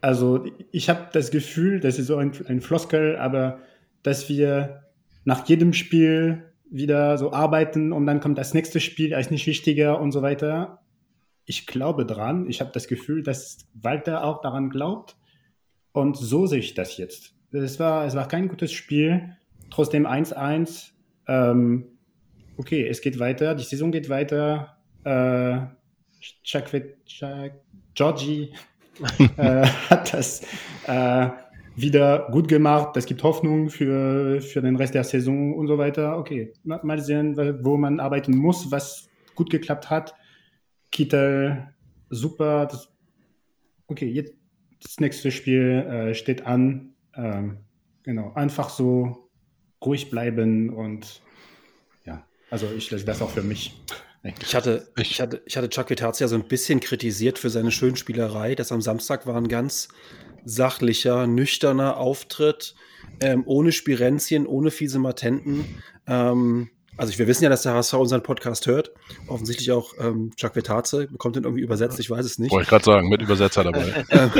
also ich habe das Gefühl, das ist so ein, ein Floskel, aber dass wir nach jedem Spiel wieder so arbeiten und dann kommt das nächste Spiel, ist nicht wichtiger und so weiter. Ich glaube dran. Ich habe das Gefühl, dass Walter auch daran glaubt. Und so sehe ich das jetzt. Es war, es war kein gutes Spiel. Trotzdem 1-1. Ähm, okay, es geht weiter. Die Saison geht weiter. Äh, Chuck, Chuck, Georgie (laughs) äh, hat das äh, wieder gut gemacht. Es gibt Hoffnung für, für den Rest der Saison und so weiter. Okay, mal sehen, wo man arbeiten muss, was gut geklappt hat. Kittel, super. Das, okay, jetzt das nächste Spiel äh, steht an. Ähm, genau, einfach so ruhig bleiben und ja, also ich lasse das auch für mich. Ich hatte, ich hatte, ich hatte Chuck Vitazia so ein bisschen kritisiert für seine Schönspielerei. Das am Samstag war ein ganz sachlicher, nüchterner Auftritt, ähm, ohne Spirenzien, ohne fiese Matenten. Ähm, also wir wissen ja, dass der HSV unseren Podcast hört. Offensichtlich auch ähm, Chuck Vetaze bekommt den irgendwie übersetzt, ich weiß es nicht. Wollte ich gerade sagen, mit Übersetzer dabei. (laughs) ähm,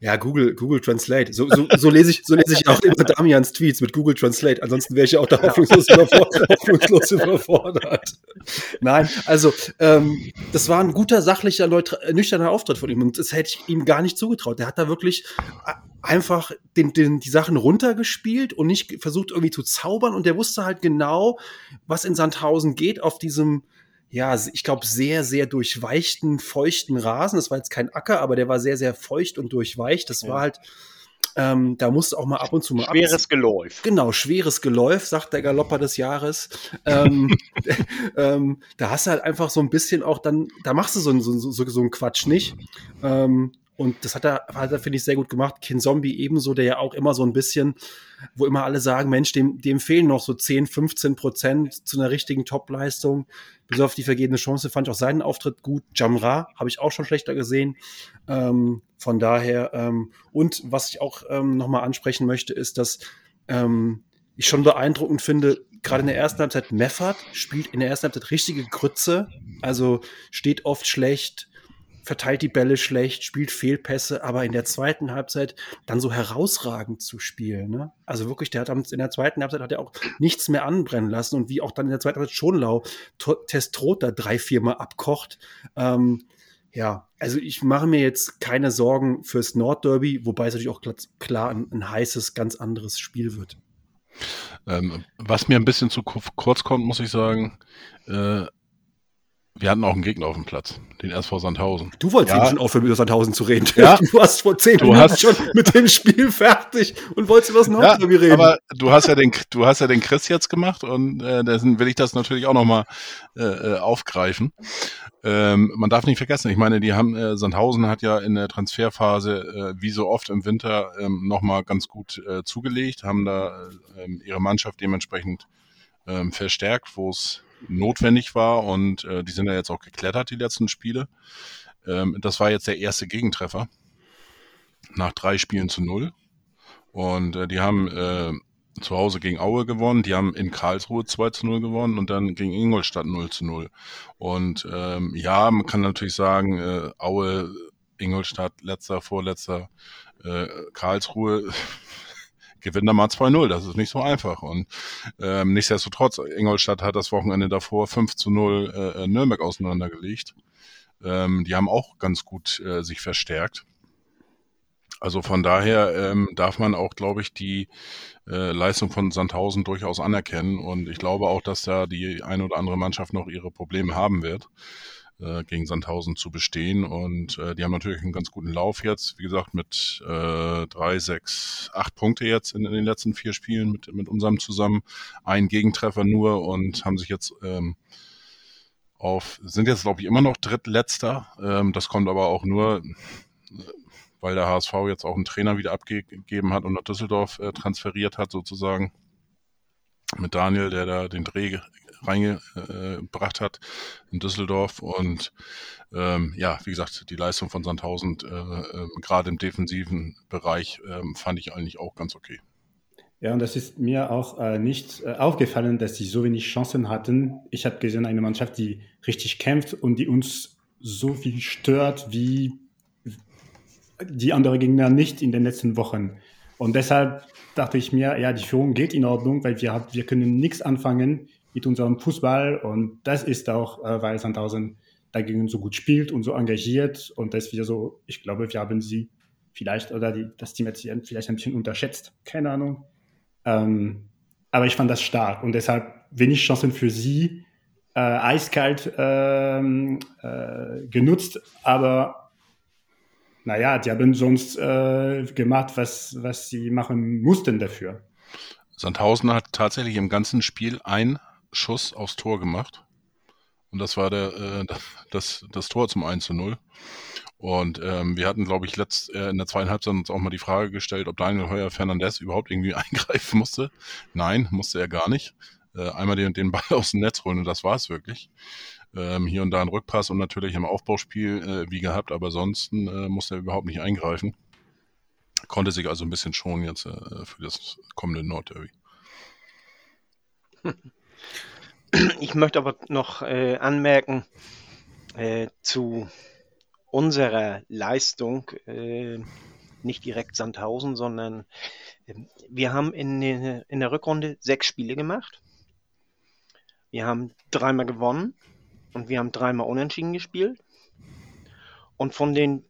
ja, Google, Google Translate. So, so, so, lese ich, so lese ich auch immer Damians Tweets mit Google Translate. Ansonsten wäre ich ja auch da hoffnungslos, überfordert, hoffnungslos überfordert. Nein, also ähm, das war ein guter, sachlicher, nüchterner Auftritt von ihm und das hätte ich ihm gar nicht zugetraut. Der hat da wirklich einfach den, den, die Sachen runtergespielt und nicht versucht irgendwie zu zaubern und der wusste halt genau, was in Sandhausen geht auf diesem ja, ich glaube, sehr, sehr durchweichten, feuchten Rasen. Das war jetzt kein Acker, aber der war sehr, sehr feucht und durchweicht. Das ja. war halt, ähm, da musste auch mal ab und zu mal Schweres Geläuf. Genau, schweres Geläuf, sagt der Galopper des Jahres. ähm, (laughs) ähm, da hast du halt einfach so ein bisschen auch dann, da machst du so, so, so, so einen Quatsch nicht. Ähm, und das hat er, hat er finde ich, sehr gut gemacht. Kin Zombie ebenso, der ja auch immer so ein bisschen, wo immer alle sagen, Mensch, dem, dem fehlen noch so 10, 15 Prozent zu einer richtigen Top-Leistung. Bis auf die vergebene Chance fand ich auch seinen Auftritt gut. Jamra habe ich auch schon schlechter gesehen. Ähm, von daher, ähm, und was ich auch ähm, nochmal ansprechen möchte, ist, dass ähm, ich schon beeindruckend finde, gerade in der ersten Halbzeit, Meffert spielt in der ersten Halbzeit richtige Grütze, also steht oft schlecht, verteilt die Bälle schlecht, spielt Fehlpässe, aber in der zweiten Halbzeit dann so herausragend zu spielen. Ne? Also wirklich, der hat in der zweiten Halbzeit hat er auch nichts mehr anbrennen lassen und wie auch dann in der zweiten Halbzeit Schonlau Testrot da drei, viermal abkocht. Ähm, ja, also ich mache mir jetzt keine Sorgen fürs Nordderby, wobei es natürlich auch klar ein, ein heißes, ganz anderes Spiel wird. Ähm, was mir ein bisschen zu kurz kommt, muss ich sagen, äh, wir hatten auch einen Gegner auf dem Platz, den SV Sandhausen. Du wolltest ja. schon aufhören, über Sandhausen zu reden. Ja. (laughs) Du hast vor zehn du Minuten schon mit dem Spiel fertig und wolltest über das Nordderby ja, reden. Aber du hast ja den, du hast ja den Chris jetzt gemacht und äh, deswegen will ich das natürlich auch nochmal äh, äh, aufgreifen. Ähm, man darf nicht vergessen, ich meine, die haben, äh, Sandhausen hat ja in der Transferphase, äh, wie so oft im Winter, ähm, nochmal ganz gut äh, zugelegt, haben da äh, ihre Mannschaft dementsprechend ähm, verstärkt, wo es notwendig war und äh, die sind ja jetzt auch geklettert, die letzten Spiele. Ähm, das war jetzt der erste Gegentreffer nach drei Spielen zu null. Und äh, die haben äh, zu Hause gegen Aue gewonnen, die haben in Karlsruhe 2 zu 0 gewonnen und dann gegen Ingolstadt 0 zu 0. Und ähm, ja, man kann natürlich sagen, äh, Aue, Ingolstadt, letzter, vorletzter, äh, Karlsruhe, gewinnt da mal 2-0. Das ist nicht so einfach. Und ähm, nichtsdestotrotz, Ingolstadt hat das Wochenende davor 5 zu 0 äh, Nürnberg auseinandergelegt. Ähm, die haben auch ganz gut äh, sich verstärkt. Also von daher ähm, darf man auch, glaube ich, die äh, Leistung von Sandhausen durchaus anerkennen. Und ich glaube auch, dass da die eine oder andere Mannschaft noch ihre Probleme haben wird, äh, gegen Sandhausen zu bestehen. Und äh, die haben natürlich einen ganz guten Lauf jetzt. Wie gesagt, mit äh, drei, sechs, acht Punkte jetzt in, in den letzten vier Spielen mit, mit unserem zusammen. Ein Gegentreffer nur und haben sich jetzt ähm, auf, sind jetzt, glaube ich, immer noch drittletzter. Ähm, das kommt aber auch nur weil der HSV jetzt auch einen Trainer wieder abgegeben hat und nach Düsseldorf äh, transferiert hat, sozusagen. Mit Daniel, der da den Dreh reingebracht hat in Düsseldorf. Und ähm, ja, wie gesagt, die Leistung von Sandhausen, äh, äh, gerade im defensiven Bereich, äh, fand ich eigentlich auch ganz okay. Ja, und das ist mir auch äh, nicht äh, aufgefallen, dass sie so wenig Chancen hatten. Ich habe gesehen, eine Mannschaft, die richtig kämpft und die uns so viel stört wie die andere Gegner nicht in den letzten Wochen. Und deshalb dachte ich mir, ja, die Führung geht in Ordnung, weil wir, wir können nichts anfangen mit unserem Fußball. Und das ist auch, äh, weil Sandhausen dagegen so gut spielt und so engagiert. Und dass wir so, ich glaube, wir haben sie vielleicht oder die, das Team hat sie vielleicht ein bisschen unterschätzt. Keine Ahnung. Ähm, aber ich fand das stark und deshalb wenig Chancen für sie. Äh, eiskalt ähm, äh, genutzt, aber naja, die haben sonst äh, gemacht, was, was sie machen mussten dafür. Sandhausen hat tatsächlich im ganzen Spiel einen Schuss aufs Tor gemacht. Und das war der, äh, (laughs) das, das Tor zum 1 zu 0. Und ähm, wir hatten, glaube ich, letzt, äh, in der zweiten Halbzeit uns auch mal die Frage gestellt, ob Daniel Heuer Fernandez überhaupt irgendwie (laughs) eingreifen musste. Nein, musste er gar nicht. Äh, einmal den, den Ball (laughs) aus dem Netz holen und das war es wirklich ähm, hier und da ein Rückpass und natürlich im Aufbauspiel äh, wie gehabt, aber ansonsten äh, musste er überhaupt nicht eingreifen. Konnte sich also ein bisschen schonen jetzt äh, für das kommende Nordderby. Ich möchte aber noch äh, anmerken äh, zu unserer Leistung, äh, nicht direkt Sandhausen, sondern ähm, wir haben in, in der Rückrunde sechs Spiele gemacht. Wir haben dreimal gewonnen und wir haben dreimal unentschieden gespielt. Und von den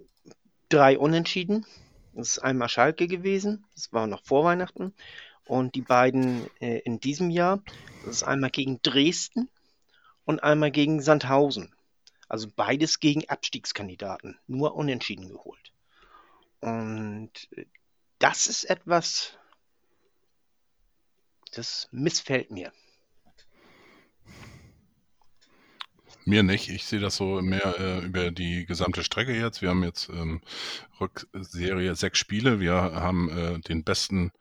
drei Unentschieden, das ist einmal Schalke gewesen, das war noch vor Weihnachten. Und die beiden äh, in diesem Jahr, das ist einmal gegen Dresden und einmal gegen Sandhausen. Also beides gegen Abstiegskandidaten, nur unentschieden geholt. Und äh, das ist etwas, das missfällt mir. Mir nicht. Ich sehe das so mehr äh, über die gesamte Strecke jetzt. Wir haben jetzt ähm, Rückserie sechs Spiele. Wir haben äh, den besten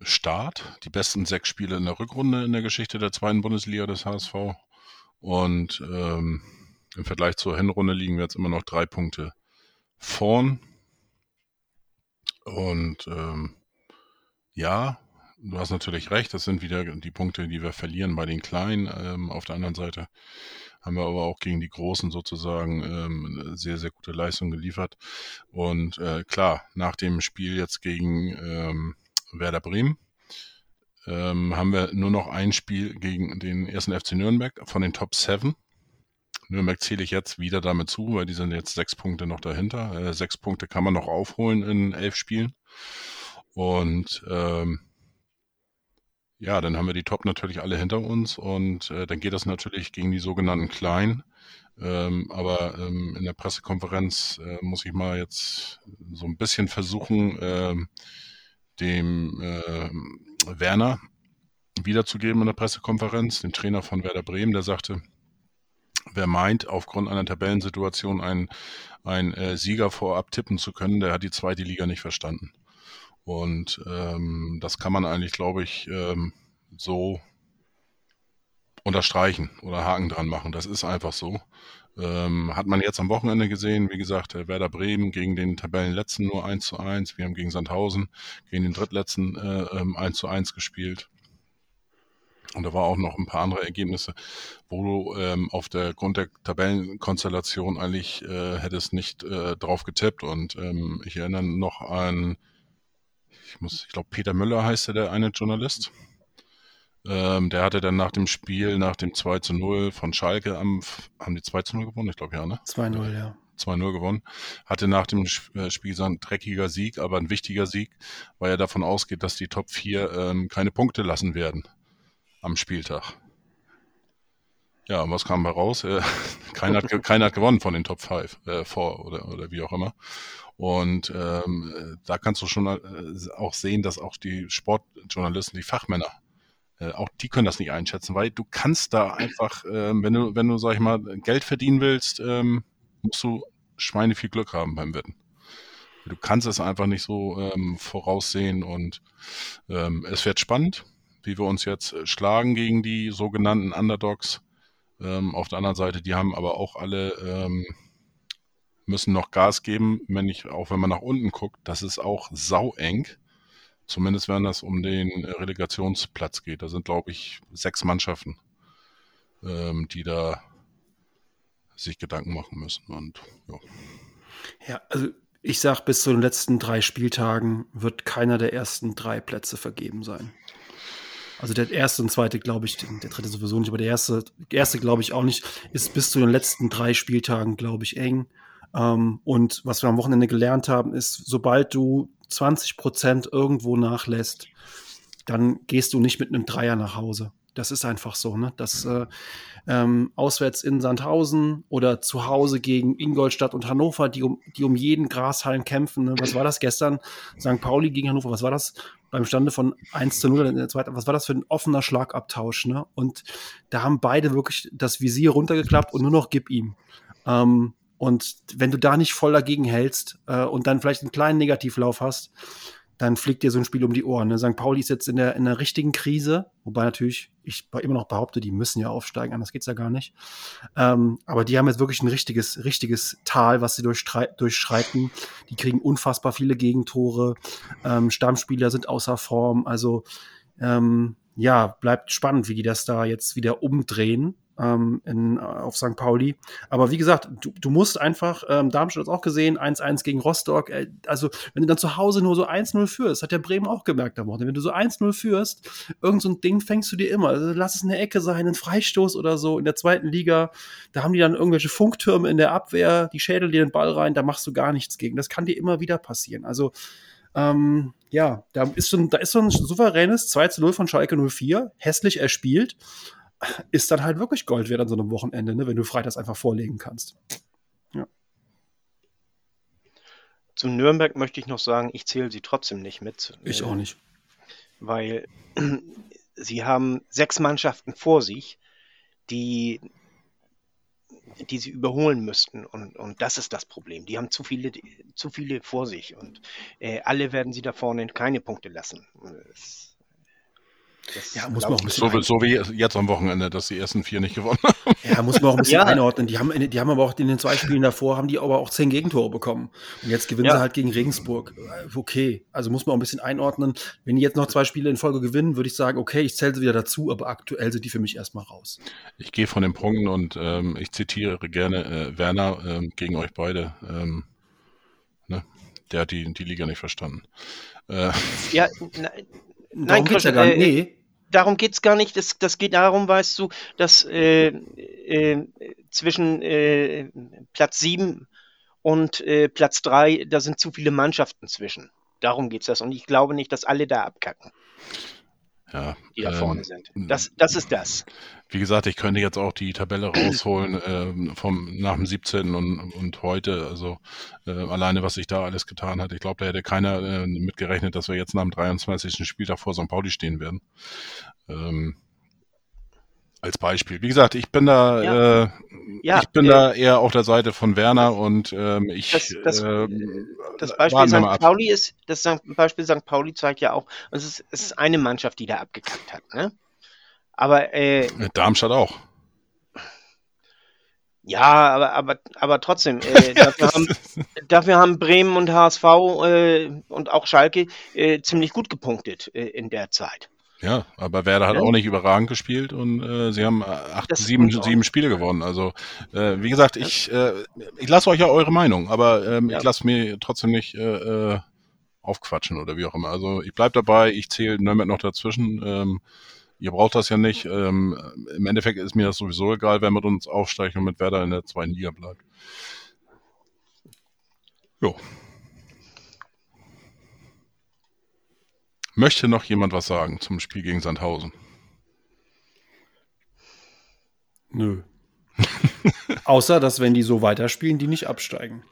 Start, die besten sechs Spiele in der Rückrunde in der Geschichte der zweiten Bundesliga des HSV. Und ähm, im Vergleich zur Hinrunde liegen wir jetzt immer noch drei Punkte vorn. Und ähm, ja, du hast natürlich recht, das sind wieder die Punkte, die wir verlieren bei den Kleinen. Ähm, auf der anderen Seite haben wir aber auch gegen die Großen sozusagen ähm, sehr, sehr gute Leistung geliefert. Und äh, klar, nach dem Spiel jetzt gegen ähm, Werder Bremen ähm, haben wir nur noch ein Spiel gegen den ersten FC Nürnberg von den Top 7. Nürnberg zähle ich jetzt wieder damit zu, weil die sind jetzt sechs Punkte noch dahinter. Äh, sechs Punkte kann man noch aufholen in elf Spielen. Und ähm, ja, dann haben wir die Top natürlich alle hinter uns und äh, dann geht das natürlich gegen die sogenannten Kleinen. Ähm, aber ähm, in der Pressekonferenz äh, muss ich mal jetzt so ein bisschen versuchen, ähm, dem äh, Werner wiederzugeben in der Pressekonferenz, dem Trainer von Werder Bremen, der sagte, wer meint, aufgrund einer Tabellensituation einen, einen äh, Sieger vorab tippen zu können, der hat die zweite Liga nicht verstanden. Und ähm, das kann man eigentlich, glaube ich, ähm, so unterstreichen oder Haken dran machen. Das ist einfach so. Ähm, hat man jetzt am Wochenende gesehen, wie gesagt, äh, Werder Bremen gegen den Tabellenletzten nur 1 zu 1. Wir haben gegen Sandhausen, gegen den Drittletzten äh, 1 ähm, zu 1 gespielt. Und da war auch noch ein paar andere Ergebnisse, wo du ähm, auf der Grund der Tabellenkonstellation eigentlich äh, hättest nicht äh, drauf getippt. Und ähm, ich erinnere noch an, ich muss, ich glaube, Peter Müller heißt der, der eine Journalist. Ähm, der hatte dann nach dem Spiel, nach dem 2 zu 0 von Schalke, am, haben die 2 zu 0 gewonnen? Ich glaube ja, ne? 2-0, ja. 2-0 gewonnen. Hatte nach dem äh, Spiel so ein dreckiger Sieg, aber ein wichtiger Sieg, weil er davon ausgeht, dass die Top 4 ähm, keine Punkte lassen werden am Spieltag. Ja, und was kam da raus? Äh, (laughs) keiner, hat, (laughs) keiner hat gewonnen von den Top 5, äh, vor oder, oder wie auch immer. Und ähm, da kannst du schon äh, auch sehen, dass auch die Sportjournalisten, die Fachmänner, äh, auch die können das nicht einschätzen, weil du kannst da einfach, äh, wenn du, wenn du, sag ich mal, Geld verdienen willst, ähm, musst du Schweine viel Glück haben beim Wetten. Du kannst es einfach nicht so ähm, voraussehen und ähm, es wird spannend wie wir uns jetzt äh, schlagen gegen die sogenannten Underdogs. Ähm, auf der anderen Seite, die haben aber auch alle, ähm, müssen noch Gas geben, wenn ich, auch wenn man nach unten guckt, das ist auch saueng. Zumindest wenn das um den Relegationsplatz geht. Da sind, glaube ich, sechs Mannschaften, ähm, die da sich Gedanken machen müssen. Und ja. Ja, also ich sage, bis zu den letzten drei Spieltagen wird keiner der ersten drei Plätze vergeben sein. Also der erste und zweite, glaube ich, der dritte sowieso nicht, aber der erste, erste glaube ich auch nicht, ist bis zu den letzten drei Spieltagen, glaube ich, eng. Ähm, und was wir am Wochenende gelernt haben, ist, sobald du 20 Prozent irgendwo nachlässt, dann gehst du nicht mit einem Dreier nach Hause. Das ist einfach so, ne? Das äh, ähm, auswärts in Sandhausen oder zu Hause gegen Ingolstadt und Hannover, die um, die um jeden Grashalm kämpfen. Ne? Was war das gestern? St. Pauli gegen Hannover, was war das? beim Stande von 1 zu 0 in der zweiten, was war das für ein offener Schlagabtausch, ne? Und da haben beide wirklich das Visier runtergeklappt und nur noch gib ihm. Ähm, und wenn du da nicht voll dagegen hältst äh, und dann vielleicht einen kleinen Negativlauf hast, dann fliegt dir so ein Spiel um die Ohren. Ne? St. Pauli ist jetzt in der, in der richtigen Krise, wobei natürlich ich immer noch behaupte, die müssen ja aufsteigen, anders geht's ja gar nicht. Ähm, aber die haben jetzt wirklich ein richtiges, richtiges Tal, was sie durchschreiten. Die kriegen unfassbar viele Gegentore. Ähm, Stammspieler sind außer Form. Also ähm, ja, bleibt spannend, wie die das da jetzt wieder umdrehen ähm, in, äh, auf St. Pauli. Aber wie gesagt, du, du musst einfach, ähm, Darmstadt hat es auch gesehen, 1-1 gegen Rostock. Äh, also, wenn du dann zu Hause nur so 1-0 führst, hat der Bremen auch gemerkt am Wochenende. Wenn du so 1-0 führst, irgend so ein Ding fängst du dir immer. Also, lass es eine Ecke sein, ein Freistoß oder so in der zweiten Liga. Da haben die dann irgendwelche Funktürme in der Abwehr, die schädeln dir den Ball rein, da machst du gar nichts gegen. Das kann dir immer wieder passieren. Also, ähm, ja, da ist, ein, da ist so ein souveränes 2 0 von Schalke 04, hässlich erspielt ist dann halt wirklich Gold wert an so einem Wochenende, ne, wenn du Freitags einfach vorlegen kannst. Ja. Zum Nürnberg möchte ich noch sagen, ich zähle sie trotzdem nicht mit. Ich auch nicht. Weil (clears throat) sie haben sechs Mannschaften vor sich, die, die sie überholen müssten. Und, und das ist das Problem. Die haben zu viele, zu viele vor sich und äh, alle werden sie da vorne keine Punkte lassen. Das, das ja, muss man auch ein bisschen so, so, wie jetzt am Wochenende, dass die ersten vier nicht gewonnen haben. Ja, muss man auch ein bisschen ja. einordnen. Die haben, die haben aber auch in den zwei Spielen davor, haben die aber auch zehn Gegentore bekommen. Und jetzt gewinnen ja. sie halt gegen Regensburg. Okay, also muss man auch ein bisschen einordnen. Wenn die jetzt noch zwei Spiele in Folge gewinnen, würde ich sagen, okay, ich zähle sie wieder dazu, aber aktuell sind die für mich erstmal raus. Ich gehe von den Punkten und ähm, ich zitiere gerne äh, Werner äh, gegen euch beide. Ähm, ne? Der hat die, die Liga nicht verstanden. Äh, ja, (laughs) na, Nein, geht's ja gar nicht. Äh, nee darum geht es gar nicht. Das, das geht darum, weißt du, dass äh, äh, zwischen äh, Platz 7 und äh, Platz 3, da sind zu viele Mannschaften zwischen. Darum geht es das. Und ich glaube nicht, dass alle da abkacken ja, die da ähm, vorne sind. Das, das ist das. Wie gesagt, ich könnte jetzt auch die Tabelle rausholen (clears throat) ähm, vom nach dem 17. und, und heute. Also äh, alleine, was sich da alles getan hat. Ich glaube, da hätte keiner äh, mitgerechnet, dass wir jetzt nach dem 23. Spieltag vor St. Pauli stehen werden. Ähm, als Beispiel. Wie gesagt, ich bin da, ja. Äh, ja, ich bin äh, da eher auf der Seite von Werner und ähm, ich. Das, das, äh, das Beispiel St. Pauli ist, das Beispiel St. Pauli zeigt ja auch, es ist, es ist eine Mannschaft, die da abgekackt hat. Ne? Aber äh, Darmstadt auch. Ja, aber, aber, aber trotzdem, äh, (laughs) dafür, haben, dafür haben Bremen und HSV äh, und auch Schalke äh, ziemlich gut gepunktet äh, in der Zeit. Ja, aber Werder hat Ja. auch nicht überragend gespielt und äh, sie haben äh, acht, sieben, sieben Spiele gewonnen. Also äh, wie gesagt, ich, äh, ich lasse euch ja eure Meinung, aber ähm, Ja. ich lasse mir trotzdem nicht äh, äh, aufquatschen oder wie auch immer. Also ich bleib dabei, ich zähle Nürnberg noch dazwischen. Ähm, ihr braucht das ja nicht. Ähm, Im Endeffekt ist mir das sowieso egal, wer mit uns aufsteigt und mit Werder in der zweiten Liga bleibt. Jo. Möchte noch jemand was sagen zum Spiel gegen Sandhausen? Nö. (laughs) Außer, dass wenn die so weiterspielen, die nicht absteigen.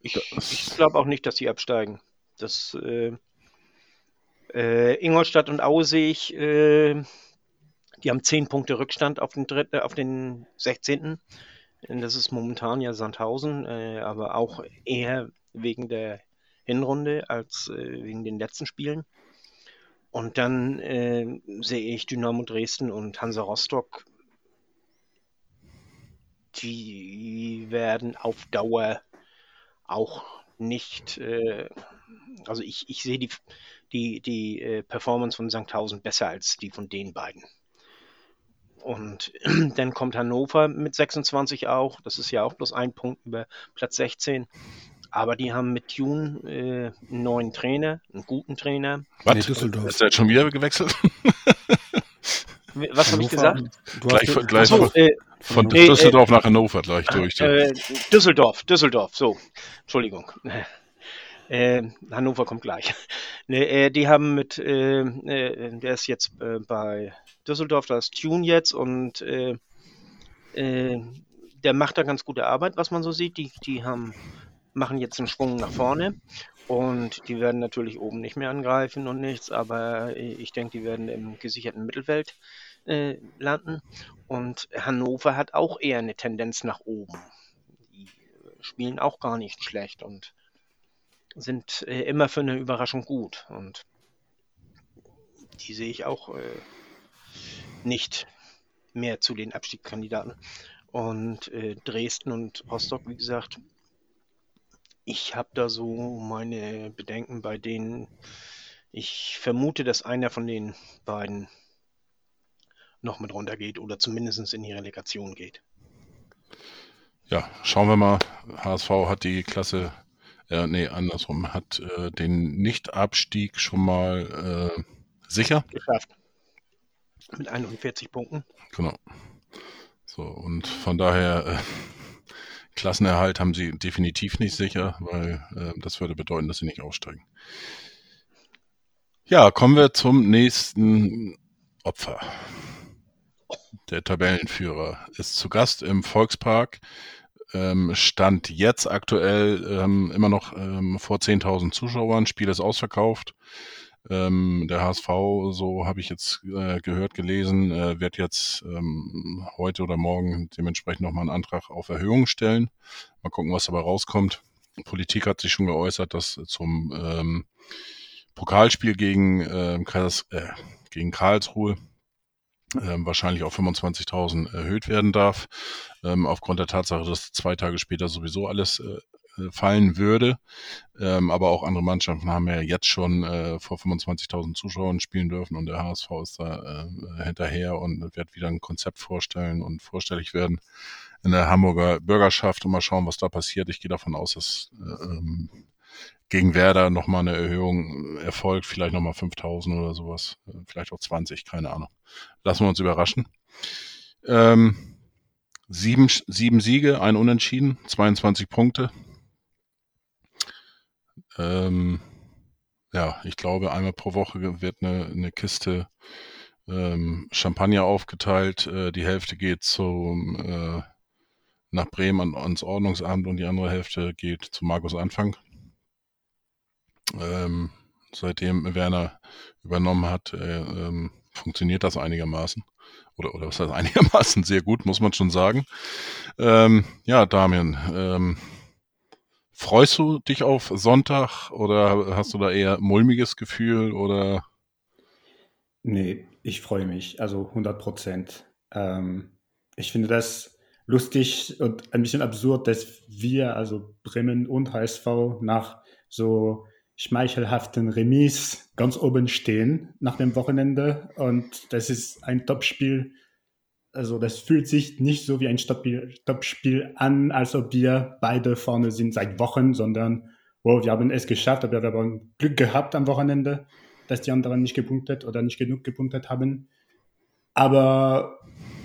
Ich, Das- ich glaube auch nicht, dass sie absteigen. Das äh, äh, Ingolstadt und Aue sehe ich, äh, die haben 10 Punkte Rückstand auf den dritten, auf den 16. Und Das ist momentan ja Sandhausen, äh, aber auch eher wegen der Hinrunde als äh, wegen den letzten Spielen. Und dann äh, sehe ich Dynamo Dresden und Hansa Rostock. Die werden auf Dauer auch nicht, äh, also ich, ich sehe die, die, die äh, Performance von Sandhausen besser als die von den beiden. Und (clears throat) dann kommt Hannover mit 26 auch. Das ist ja auch bloß ein Punkt über Platz 16. Aber die haben mit Tune äh, einen neuen Trainer, einen guten Trainer. Was? Nee, Düsseldorf. Ist der jetzt schon wieder gewechselt? Was habe ich gesagt? Du Gleich- hast, gleich- Achso, äh, Von Nee, Düsseldorf nach Hannover gleich durch. Äh, Düsseldorf, Düsseldorf, so. Entschuldigung. (laughs) Äh, Hannover kommt gleich. (laughs) Ne, äh, die haben mit, äh, äh, der ist jetzt äh, bei Düsseldorf, da ist Tune jetzt und äh, äh, der macht da ganz gute Arbeit, was man so sieht. Die, die haben, machen jetzt einen Schwung nach vorne und die werden natürlich oben nicht mehr angreifen und nichts, aber ich denke, die werden im gesicherten Mittelfeld äh, landen. Und Hannover hat auch eher eine Tendenz nach oben. Die spielen auch gar nicht schlecht und sind äh, immer für eine Überraschung gut. Und die sehe ich auch äh, nicht mehr zu den Abstiegskandidaten. Und äh, Dresden und Rostock, wie gesagt, ich habe da so meine Bedenken bei denen. Ich vermute, dass einer von den beiden noch mit runtergeht oder zumindest in die Relegation geht. Ja, schauen wir mal. HSV hat die Klasse, äh, nee, andersrum, hat äh, den Nicht-Abstieg schon mal äh, sicher. Geschafft. Mit 41 Punkten. Genau. So, und von daher, äh, Klassenerhalt haben sie definitiv nicht sicher, weil äh, das würde bedeuten, dass sie nicht aussteigen. Ja, kommen wir zum nächsten Opfer. Der Tabellenführer ist zu Gast im Volkspark. Ähm, stand jetzt aktuell ähm, immer noch ähm, vor 10.000 Zuschauern. Spiel ist ausverkauft. Ähm, der HSV, so habe ich jetzt äh, gehört, gelesen, äh, wird jetzt ähm, heute oder morgen dementsprechend nochmal einen Antrag auf Erhöhung stellen. Mal gucken, was dabei rauskommt. Politik hat sich schon geäußert, dass zum ähm, Pokalspiel gegen, ähm, äh, gegen Karlsruhe ähm, wahrscheinlich auf 25.000 erhöht werden darf, ähm, aufgrund der Tatsache, dass zwei Tage später sowieso alles äh, fallen würde. Ähm, aber auch andere Mannschaften haben ja jetzt schon äh, vor 25.000 Zuschauern spielen dürfen und der HSV ist da äh, hinterher und wird wieder ein Konzept vorstellen und vorstellig werden in der Hamburger Bürgerschaft und mal schauen, was da passiert. Ich gehe davon aus, dass äh, ähm, gegen Werder nochmal eine Erhöhung erfolgt, vielleicht nochmal 5000 oder sowas, äh, vielleicht auch 20, keine Ahnung. Lassen wir uns überraschen. Ähm, sieben, sieben Siege, ein Unentschieden, 22 Punkte. Ähm, ja, ich glaube, einmal pro Woche wird eine, eine Kiste ähm, Champagner aufgeteilt. Äh, die Hälfte geht zum, äh, nach Bremen an, ans Ordnungsamt und die andere Hälfte geht zu Markus Anfang. Ähm, seitdem Werner übernommen hat, äh, ähm, funktioniert das einigermaßen. Oder, oder was heißt einigermaßen sehr gut, muss man schon sagen. Ähm, ja, Damian, ähm, freust du dich auf Sonntag oder hast du da eher mulmiges Gefühl oder? Nee, ich freue mich, also 100 Prozent. Ähm, ich finde das lustig und ein bisschen absurd, dass wir, also Bremen und HSV, nach so schmeichelhaften Remis ganz oben stehen nach dem Wochenende. Und das ist ein Topspiel. Also das fühlt sich nicht so wie ein Topspiel an, als ob wir beide vorne sind seit Wochen, sondern wow, wir haben es geschafft, aber wir haben Glück gehabt am Wochenende, dass die anderen nicht gepunktet oder nicht genug gepunktet haben. Aber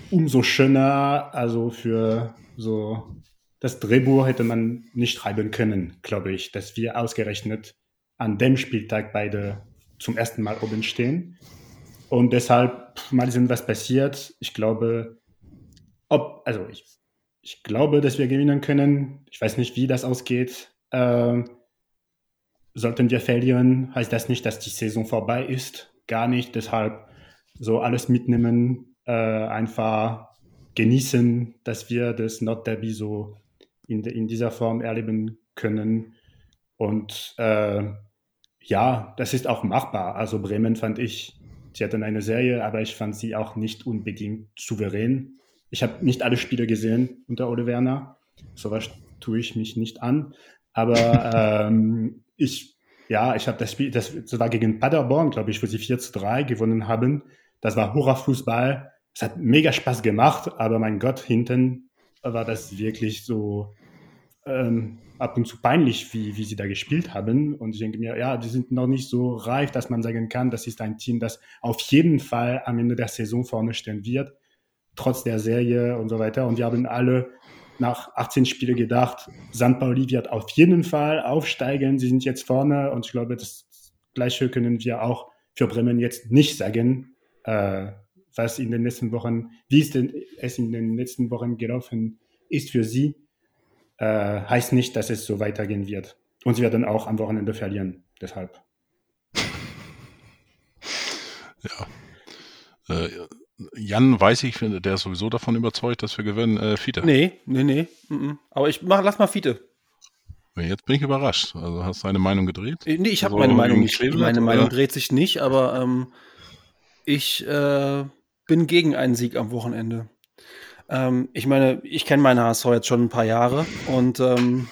umso schöner, also für so das Drehbuch hätte man nicht schreiben können, glaube ich, dass wir ausgerechnet an dem Spieltag beide zum ersten Mal oben stehen. Und deshalb mal sehen, was passiert. Ich glaube, ob, also ich, ich glaube, dass wir gewinnen können. Ich weiß nicht, wie das ausgeht. Ähm, sollten wir verlieren, heißt das nicht, dass die Saison vorbei ist. Gar nicht. Deshalb so alles mitnehmen, äh, einfach genießen, dass wir das Not Derby so in, in dieser Form erleben können. Und äh, ja, das ist auch machbar. Also Bremen fand ich, sie hatten eine Serie, aber ich fand sie auch nicht unbedingt souverän. Ich habe nicht alle Spiele gesehen unter Ole Werner. Sowas tue ich mich nicht an. Aber (laughs) ähm, ich, ja, ich habe das Spiel, das, das war gegen Paderborn, glaube ich, wo sie 4 zu 3 gewonnen haben. Das war Hurra-Fußball. Es hat mega Spaß gemacht, aber mein Gott, hinten war das wirklich so ähm, ab und zu peinlich, wie, wie sie da gespielt haben. Und ich denke mir, ja, die sind noch nicht so reif, dass man sagen kann, das ist ein Team, das auf jeden Fall am Ende der Saison vorne stehen wird, trotz der Serie und so weiter. Und wir haben alle nach 18 Spielen gedacht, St. Pauli wird auf jeden Fall aufsteigen. Sie sind jetzt vorne und ich glaube, das Gleiche können wir auch für Bremen jetzt nicht sagen, äh, was in den letzten Wochen, wie es denn es in den letzten Wochen gelaufen ist für sie äh, heißt nicht, dass es so weitergehen wird. Und sie werden auch am Wochenende verlieren. Deshalb. (laughs) Ja. Äh, Jan weiß ich, der ist sowieso davon überzeugt, dass wir gewinnen. Äh, Fiete. Nee, nee, nee. Mm Aber ich mach, lass mal Fiete. Jetzt bin ich überrascht. Also hast du deine Meinung gedreht? Äh, nee, ich habe also, meine Meinung nicht. Meine Meinung dreht sich nicht, aber ähm, ich äh, bin gegen einen Sieg am Wochenende. Ähm, ich meine, ich kenne meine HSV jetzt schon ein paar Jahre und ähm,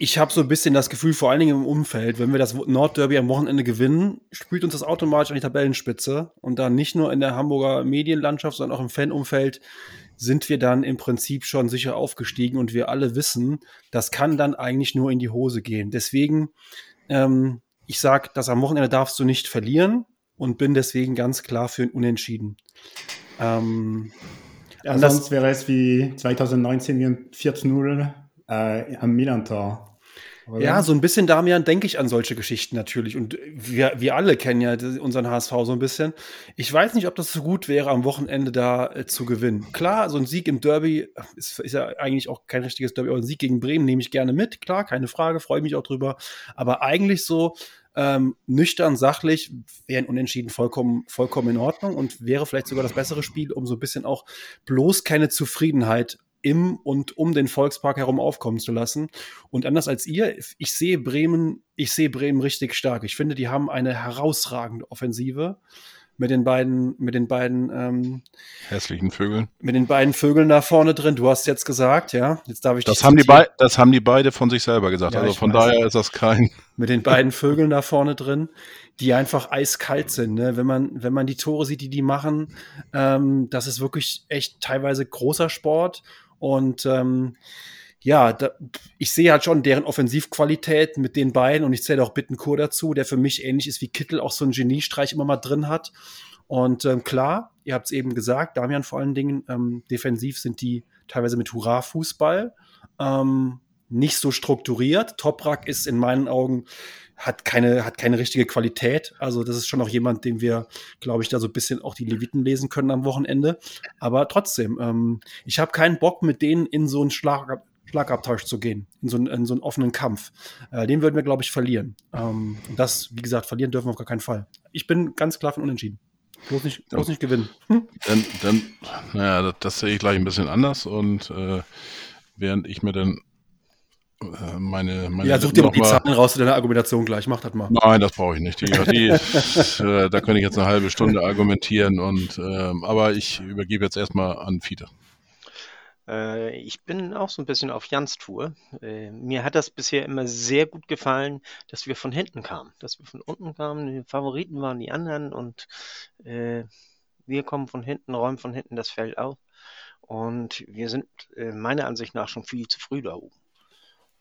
ich habe so ein bisschen das Gefühl, vor allen Dingen im Umfeld, wenn wir das Nordderby am Wochenende gewinnen, spielt uns das automatisch an die Tabellenspitze. Und dann nicht nur in der Hamburger Medienlandschaft, sondern auch im Fanumfeld sind wir dann im Prinzip schon sicher aufgestiegen und wir alle wissen, das kann dann eigentlich nur in die Hose gehen. Deswegen, ähm, ich sage, das am Wochenende darfst du nicht verlieren und bin deswegen ganz klar für ein Unentschieden. Ähm, ja, sonst wäre es wie 2019 4-0 äh, am Milan-Tor. Ja, so ein bisschen, Damian, denke ich an solche Geschichten natürlich. Und wir, wir alle kennen ja unseren HSV so ein bisschen. Ich weiß nicht, ob das so gut wäre, am Wochenende da äh, zu gewinnen. Klar, so ein Sieg im Derby ist, ist, ja eigentlich auch kein richtiges Derby, aber ein Sieg gegen Bremen nehme ich gerne mit. Klar, keine Frage, freue mich auch drüber. Aber eigentlich so ähm, nüchtern, sachlich, wäre ein Unentschieden vollkommen, vollkommen in Ordnung und wäre vielleicht sogar das bessere Spiel, um so ein bisschen auch bloß keine Zufriedenheit im und um den Volkspark herum aufkommen zu lassen. Und anders als ihr, ich sehe Bremen, ich sehe Bremen richtig stark. Ich finde, die haben eine herausragende Offensive mit den beiden, mit den beiden ähm, hässlichen Vögeln. Mit den beiden Vögeln da vorne drin. Du hast jetzt gesagt, ja. Jetzt darf ich das haben die beide, Das haben die beide von sich selber gesagt. Ja, also von daher ist das kein. Mit den beiden Vögeln da vorne drin, die einfach eiskalt sind. Ne? Wenn man, wenn man die Tore sieht, die die machen, ähm, das ist wirklich echt teilweise großer Sport und ähm, ja, da, ich sehe halt schon deren Offensivqualität mit den beiden und ich zähle auch Bittenkur dazu, der für mich ähnlich ist wie Kittel, auch so einen Geniestreich immer mal drin hat. Und ähm, klar, ihr habt es eben gesagt, Damian vor allen Dingen, ähm, defensiv sind die teilweise mit Hurra-Fußball. Ähm, nicht so strukturiert. Toprak ist in meinen Augen hat keine, hat keine richtige Qualität. Also, das ist schon noch jemand, dem wir, glaube ich, da so ein bisschen auch die Leviten lesen können am Wochenende. Aber trotzdem, ähm, ich habe keinen Bock, mit denen in so einen Schlag, Schlagabtausch zu gehen, in so, einen, in so einen offenen Kampf. Äh, den würden wir, glaube ich, verlieren. Ähm, und das, wie gesagt, verlieren dürfen wir auf gar keinen Fall. Ich bin ganz klar von Unentschieden. Bloß nicht, bloß nicht gewinnen. Hm? (laughs) Dann, dann, naja, das, das, sehe ich gleich ein bisschen anders. Und äh, während ich mir dann äh, meine, meine Ja, such dir mal die Zahlen raus zu deiner Argumentation gleich. Mach das mal. Nein, das brauche ich nicht. Die, die, (laughs) äh, da könnte ich jetzt eine halbe Stunde argumentieren und ähm, aber ich übergebe jetzt erstmal an Fiete. Äh, ich bin auch so ein bisschen auf Jans Tour. Äh, mir hat das bisher immer sehr gut gefallen, dass wir von hinten kamen, dass wir von unten kamen. Die Favoriten waren die anderen und äh, wir kommen von hinten, räumen von hinten das Feld auf. Und wir sind meiner Ansicht nach schon viel zu früh da oben.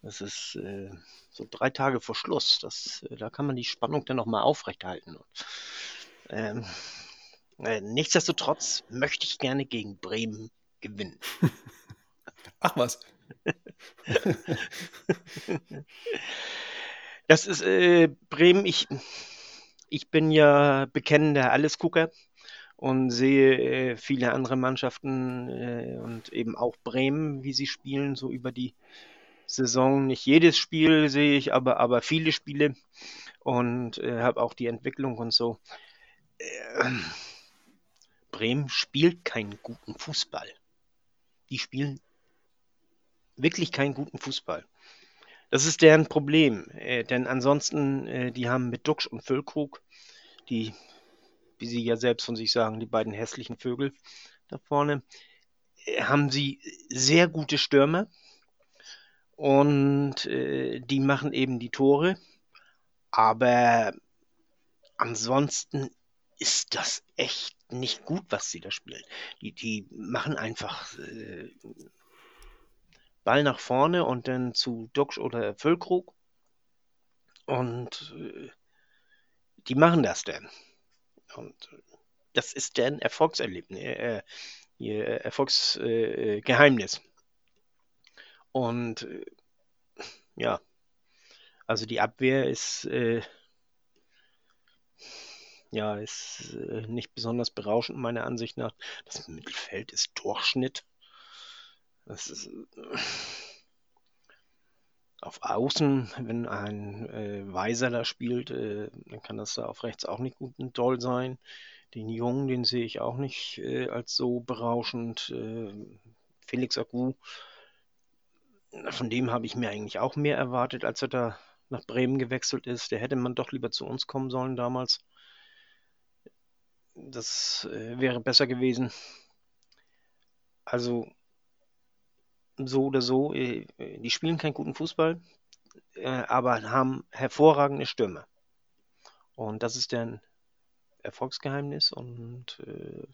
Das ist so drei Tage vor Schluss. Das, da kann man die Spannung dann nochmal aufrechthalten. Und, ähm, äh, nichtsdestotrotz möchte ich gerne gegen Bremen gewinnen. (laughs) Ach was. (laughs) Das ist äh, Bremen. Ich, ich bin ja bekennender Allesgucker und sehe äh, viele andere Mannschaften äh, und eben auch Bremen, wie sie spielen, so über die Saison. Nicht jedes Spiel sehe ich, aber, aber viele Spiele und äh, habe auch die Entwicklung und so. Ähm, Bremen spielt keinen guten Fußball. Die spielen wirklich keinen guten Fußball. Das ist deren Problem, äh, denn ansonsten, äh, die haben mit Duxch und Füllkrug, die, wie sie ja selbst von sich sagen, die beiden hässlichen Vögel da vorne, äh, haben sie sehr gute Stürmer und äh, die machen eben die Tore, aber ansonsten ist das echt nicht gut, was sie da spielen. Die, die machen einfach äh, Ball nach vorne und dann zu Duxch oder Füllkrug. Und äh, die machen das dann. Und das ist deren Erfolgserlebnis, äh, Erfolgsgeheimnis. und äh, ja, also die Abwehr ist äh, ja, ist äh, nicht besonders berauschend, meiner Ansicht nach. Das Mittelfeld ist Durchschnitt. Das ist äh, auf Außen, wenn ein äh, Weiser da spielt, äh, dann kann das da auf rechts auch nicht gut und toll sein. Den Jungen, den sehe ich auch nicht äh, als so berauschend. Äh, Felix Agu, von dem habe ich mir eigentlich auch mehr erwartet, als er da nach Bremen gewechselt ist. Der hätte man doch lieber zu uns kommen sollen damals. Das äh, wäre besser gewesen. Also so oder so, äh, die spielen keinen guten Fußball, äh, aber haben hervorragende Stürme. Und das ist deren Erfolgsgeheimnis. Und äh,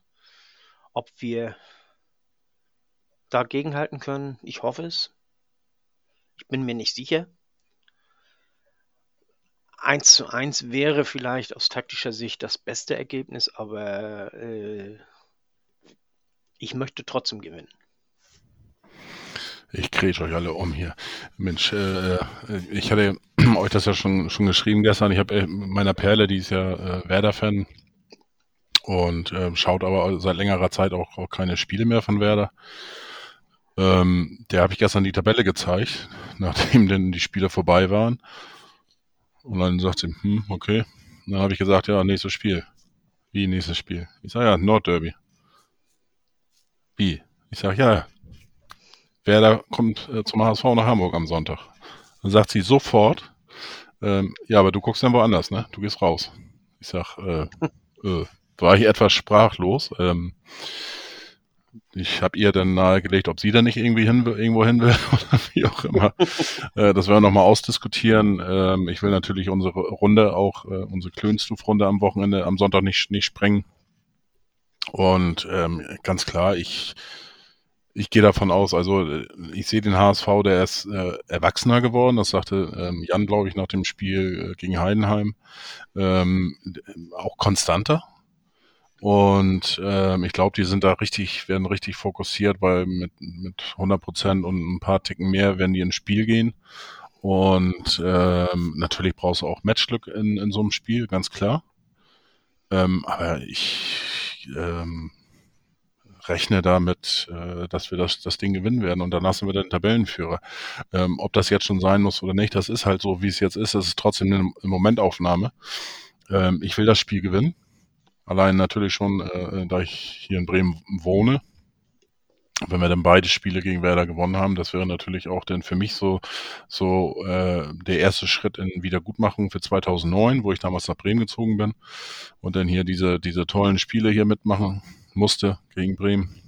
ob wir dagegen halten können, ich hoffe es. Ich bin mir nicht sicher. 1 zu 1 wäre vielleicht aus taktischer Sicht das beste Ergebnis, aber äh, ich möchte trotzdem gewinnen. Ich kriege euch alle um hier. Mensch, äh, ich hatte (clears throat) euch das ja schon, schon geschrieben gestern. Ich habe äh, meiner Perle, die ist ja äh, Werder-Fan und äh, schaut aber seit längerer Zeit auch, auch keine Spiele mehr von Werder. Ähm, der habe ich gestern die Tabelle gezeigt, (laughs) nachdem denn die Spiele vorbei waren. Und dann sagt sie, hm, okay. Und dann habe ich gesagt, ja, nächstes Spiel. Wie nächstes Spiel? Ich sage, ja, Nordderby. Wie? Ich sage, ja, Werder kommt äh, zum HSV nach Hamburg am Sonntag. Dann sagt sie sofort, ähm, ja, aber du guckst dann woanders, ne? Du gehst raus. Ich sag, äh, äh, war ich etwas sprachlos. Ähm, ich habe ihr dann nahegelegt, ob sie da nicht irgendwie hin, irgendwo hin will (laughs) oder wie auch immer. (laughs) äh, das werden wir nochmal ausdiskutieren. Ähm, ich will natürlich unsere Runde auch, äh, unsere Klönstuf-Runde am Wochenende, am Sonntag nicht, nicht sprengen. Und ähm, ganz klar, ich ich gehe davon aus, also äh, ich sehe den HSV, der ist äh, erwachsener geworden. Das sagte ähm, Jan, glaube ich, nach dem Spiel äh, gegen Heidenheim. Ähm, auch konstanter. Und ähm, ich glaube, die sind da richtig, werden richtig fokussiert, weil mit, mit 100 Prozent und ein paar Ticken mehr werden die ins Spiel gehen. Und ähm, natürlich brauchst du auch Matchglück in, in so einem Spiel, ganz klar. Ähm, aber ich ähm, rechne damit, äh, dass wir das, das Ding gewinnen werden und danach sind wir dann Tabellenführer. Ähm, ob das jetzt schon sein muss oder nicht, das ist halt so, wie es jetzt ist. Das ist trotzdem eine Momentaufnahme. Ähm, ich will das Spiel gewinnen. Allein natürlich schon, äh, da ich hier in Bremen wohne. wenn wir dann beide Spiele gegen Werder gewonnen haben, das wäre natürlich auch dann für mich so, so äh, der erste Schritt in Wiedergutmachung für 2009, wo ich damals nach Bremen gezogen bin und dann hier diese, diese tollen Spiele hier mitmachen musste gegen Bremen.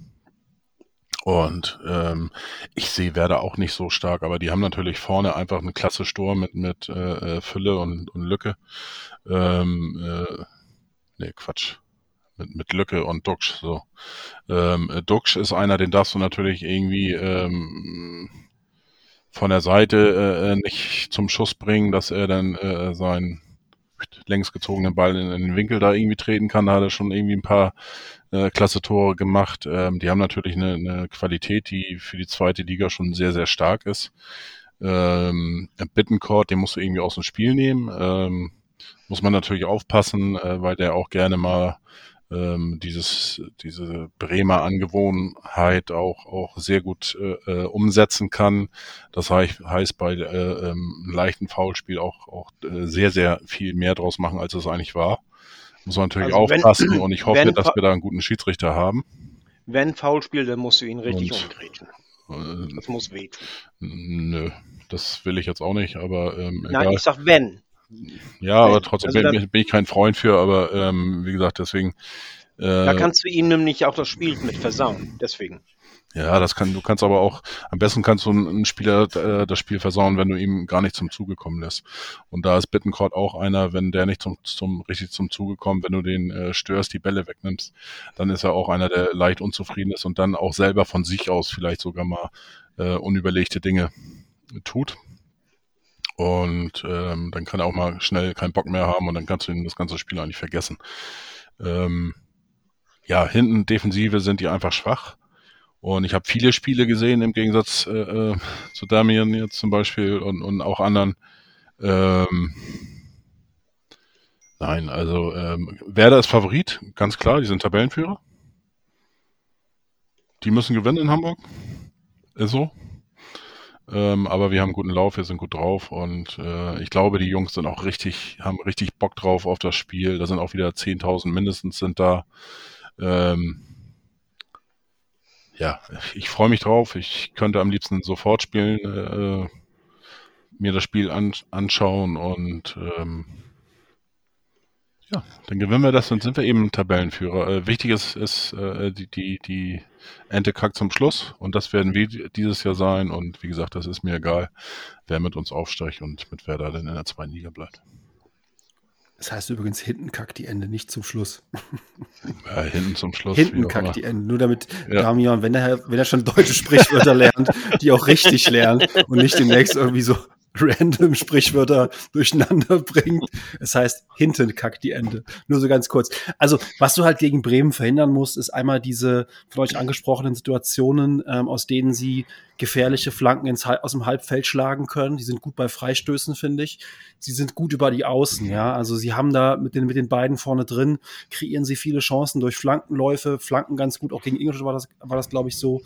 Und ähm, ich sehe Werder auch nicht so stark, aber die haben natürlich vorne einfach eine klasse Sturm mit, mit äh, äh Fülle und, und Lücke. Ähm, äh, nee, Quatsch mit, mit Lücke und Duxch. So. Ähm, Duxch ist einer, den darfst du natürlich irgendwie ähm, von der Seite äh, nicht zum Schuss bringen, dass er dann äh, seinen längs gezogenen Ball in, in, den Winkel da irgendwie treten kann. Da hat er schon irgendwie ein paar äh, klasse Tore gemacht. Ähm, die haben natürlich eine, eine Qualität, die für die zweite Liga schon sehr, sehr stark ist. Ähm, Bittencourt, den musst du irgendwie aus dem Spiel nehmen. Ähm, muss man natürlich aufpassen, äh, weil der auch gerne mal ähm, dieses, diese Bremer Angewohnheit auch, auch sehr gut äh, äh umsetzen kann. Das heißt, heißt bei äh, ähm, leichten Foulspiel auch, auch äh, sehr, sehr viel mehr draus machen, als es eigentlich war. Muss man natürlich also aufpassen wenn, (clears throat) und ich hoffe, dass wir da einen guten Schiedsrichter haben. Wenn Foulspiel, dann musst du ihn richtig und, umgrätschen. Äh, das muss wehtun. Nö, das will ich jetzt auch nicht, aber ähm, Nein, egal. ich sag wenn. Ja, aber trotzdem also bin, bin, ich kein Freund für, aber ähm, wie gesagt, deswegen. Äh, da kannst du ihm nämlich auch das Spiel mit versauen, deswegen. Ja, das kann, du kannst aber auch, am besten kannst du einen Spieler äh, das Spiel versauen, wenn du ihm gar nicht zum Zuge kommen lässt. Und da ist Bittencourt auch einer, wenn der nicht zum, zum richtig zum Zuge kommt, wenn du den äh, störst, die Bälle wegnimmst, dann ist er auch einer, der leicht unzufrieden ist und dann auch selber von sich aus vielleicht sogar mal äh, unüberlegte Dinge tut. Und ähm, dann kann er auch mal schnell keinen Bock mehr haben und dann kannst du ihn das ganze Spiel eigentlich vergessen. Ähm, ja, hinten Defensive sind die einfach schwach. Und ich habe viele Spiele gesehen, im Gegensatz äh, äh, zu Damien jetzt zum Beispiel und, und auch anderen. Ähm, nein, also ähm, Werder ist Favorit, ganz klar, die sind Tabellenführer. Die müssen gewinnen in Hamburg. Ist so. Ähm, aber wir haben guten Lauf, wir sind gut drauf und äh, ich glaube, die Jungs sind auch richtig, haben richtig Bock drauf auf das Spiel. Da sind auch wieder 10.000 mindestens sind da. Ähm, ja, ich freue mich drauf. Ich könnte am liebsten sofort spielen, äh, mir das Spiel an, anschauen und ähm, ja, dann gewinnen wir das und sind wir eben Tabellenführer. Äh, wichtig ist, ist äh, die, die, die Ente kackt zum Schluss und das werden wir dieses Jahr sein und wie gesagt, das ist mir egal, wer mit uns aufsteigt und mit wer da denn in der zweiten Liga bleibt. Das heißt übrigens, hinten kackt die Ende, nicht zum Schluss. (laughs) Ja, hinten zum Schluss. Hinten kackt die Ende. Nur damit ja. Damian, wenn er, wenn er schon deutsche Sprichwörter lernt, die auch richtig lernt und nicht demnächst irgendwie so (laughs) random Sprichwörter durcheinander bringt. Es heißt, hinten kackt die Ende. Nur so ganz kurz. Also, was du halt gegen Bremen verhindern musst, ist einmal diese von euch angesprochenen Situationen, ähm, aus denen sie gefährliche Flanken ins, aus dem Halbfeld schlagen können. Die sind gut bei Freistößen, finde ich. Sie sind gut über die Außen, ja. Also sie haben da mit den, mit den beiden vorne drin, kreieren sie viele Chancen durch Flankenläufe, Flanken ganz gut. Auch gegen Ingolstadt war das, war das glaube ich, so.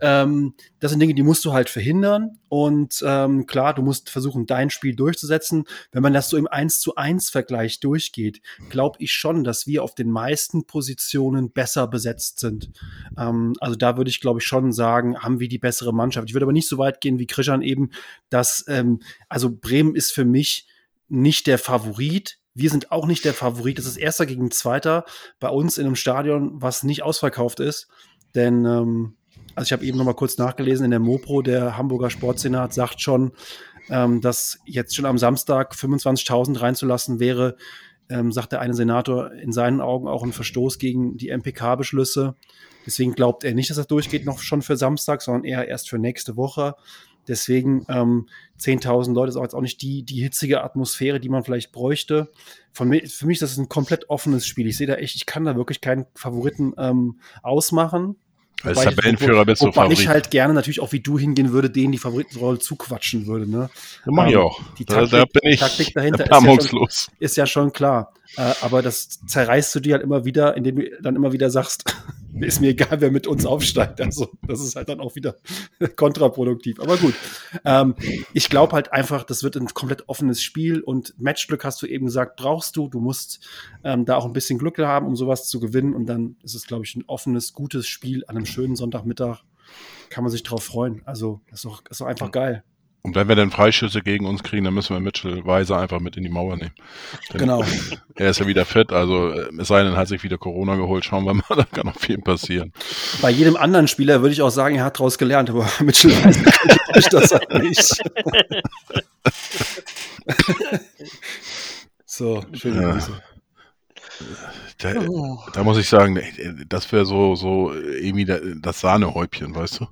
Ähm, das sind Dinge, die musst du halt verhindern. Und ähm, klar, du musst versuchen, dein Spiel durchzusetzen. Wenn man das so im 1 zu 1 Vergleich durchgeht, glaube ich schon, dass wir auf den meisten Positionen besser besetzt sind. Ähm, also da würde ich, glaube ich, schon sagen, haben wir die bessere Mannschaft. Ich würde aber nicht so weit gehen wie Krishan eben, dass, ähm, also Bremen ist für mich nicht der Favorit. Wir sind auch nicht der Favorit. Es ist erster gegen zweiter bei uns in einem Stadion, was nicht ausverkauft ist. Denn ähm, also ich habe eben noch mal kurz nachgelesen, in der Mopro, der Hamburger Sportsenat sagt schon, ähm, dass jetzt schon am Samstag 25.000 reinzulassen wäre, ähm, sagt der eine Senator, in seinen Augen auch ein Verstoß gegen die MPK-Beschlüsse. Deswegen glaubt er nicht, dass das durchgeht noch schon für Samstag, sondern eher erst für nächste Woche. Deswegen ähm, 10.000 Leute ist auch jetzt auch nicht die, die hitzige Atmosphäre, die man vielleicht bräuchte. Von mir, für mich ist das ein komplett offenes Spiel. Ich sehe da echt, ich kann da wirklich keinen Favoriten ähm, ausmachen. Als wobei Tabellenführer bist du Favorit. ich halt gerne natürlich auch wie du hingehen würde, denen die Favoritenrolle zuquatschen würde. Ne? Ja, mach ich ähm, auch. Die Taktik, da, bin ich Taktik dahinter ist ja, schon, ist ja, schon, klar. Äh, aber das zerreißt du dir halt immer wieder, indem du dann immer wieder sagst, (laughs) ist mir egal, wer mit uns aufsteigt. Also, das ist halt dann auch wieder (laughs) kontraproduktiv. Aber gut. Ähm, ich glaube halt einfach, das wird ein komplett offenes Spiel und Matchglück hast du eben gesagt, brauchst du. Du musst ähm, da auch ein bisschen Glück haben, um sowas zu gewinnen. Und dann ist es, glaube ich, ein offenes, gutes Spiel an einem schönen Sonntagmittag. kann man sich drauf freuen. Also, das ist doch, ist doch einfach geil. Und wenn wir dann Freischüsse gegen uns kriegen, dann müssen wir Mitchell Weiser einfach mit in die Mauer nehmen. Denn Genau. (laughs) Er ist ja wieder fit, also äh, es sei denn, hat sich wieder Corona geholt. Schauen wir mal, (laughs) da kann noch viel passieren. Bei jedem anderen Spieler würde ich auch sagen, er hat daraus gelernt, aber (laughs) Mitchell weiß ich das halt nicht. so, schöne Ja. Grüße. Da, da muss ich sagen, das wäre so, so irgendwie da- das Sahnehäubchen, weißt du?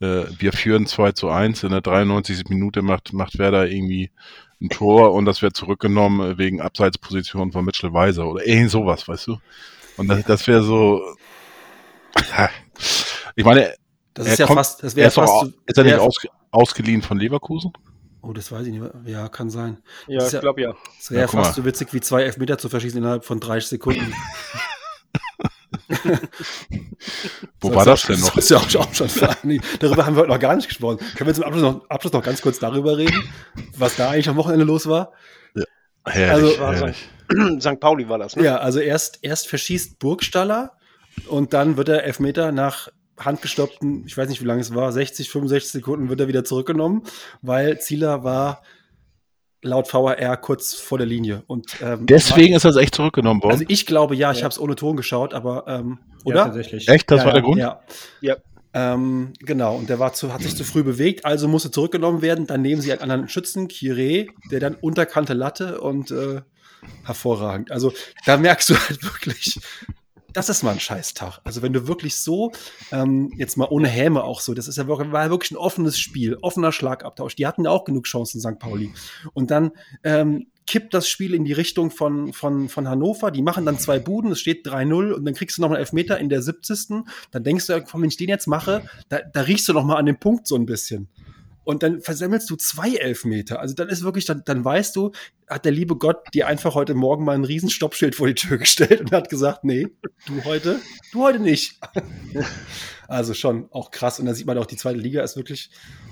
Äh, Wir führen 2 zu 1, in der 93. Minute macht, macht Werder irgendwie ein Tor und das wird zurückgenommen äh, wegen Abseitsposition von Mitchell Weiser oder irgend sowas, weißt du? Und das, das wäre so. Ich meine, Das Er ist ja kommt- fast, das er wäre fast. au- so- ist er nicht aus, ausgeliehen von Leverkusen? Oh, das weiß ich nicht. mehr. Ja, kann sein. Ja, ich glaube ja. Das wäre Ja, fast mal. so witzig wie zwei Elfmeter zu verschießen innerhalb von 30 Sekunden. (laughs) (laughs) Wo So, war das denn ja- noch? Das ist ja auch, auch schon nee, Darüber haben wir heute noch gar nicht gesprochen. Können wir zum Abschluss noch, Abschluss noch ganz kurz darüber reden, was da eigentlich am Wochenende los war? Herrlich, Also- herrlich. St. (clears throat) Pauli war das, ne? Ja, also erst, erst verschießt Burgstaller und dann wird der Elfmeter nach handgestoppten, ich weiß nicht, wie lange es war, 60, 65 Sekunden wird er wieder zurückgenommen, weil Zieler war laut VAR kurz vor der Linie. Und, ähm, Deswegen ist das echt zurückgenommen worden. Also ich glaube ja, ich Ja. habe es ohne Ton geschaut, aber ähm, Ja, oder? tatsächlich. Echt? Das ja, war der ja. Grund? Ja. Ja. Ähm, genau, und der war zu, hat sich zu früh bewegt, also musste zurückgenommen werden. Dann nehmen sie einen anderen Schützen, Kire, der dann unterkante Latte und äh, hervorragend. Also da merkst du halt wirklich, das ist mal ein Scheißtag. Also wenn du wirklich so, ähm, jetzt mal ohne Häme auch so, das ist ja wirklich, war ja wirklich ein offenes Spiel, offener Schlagabtausch. Die hatten ja auch genug Chancen, St. Pauli. Und dann ähm, kippt das Spiel in die Richtung von, von, von Hannover. Die machen dann zwei Buden, es steht 3-0 und dann kriegst du noch einen Elfmeter in der 70. Dann denkst du, komm, wenn ich den jetzt mache, da, da riechst du noch mal an dem Punkt so ein bisschen. Und dann versemmelst du zwei Elfmeter. Also dann ist wirklich, dann, dann weißt du, hat der liebe Gott dir einfach heute Morgen mal ein riesen Stoppschild vor die Tür (laughs) gestellt und hat gesagt, nee, du heute, du heute nicht. (laughs) also schon auch krass. Und da sieht man auch, die zweite Liga ist wirklich,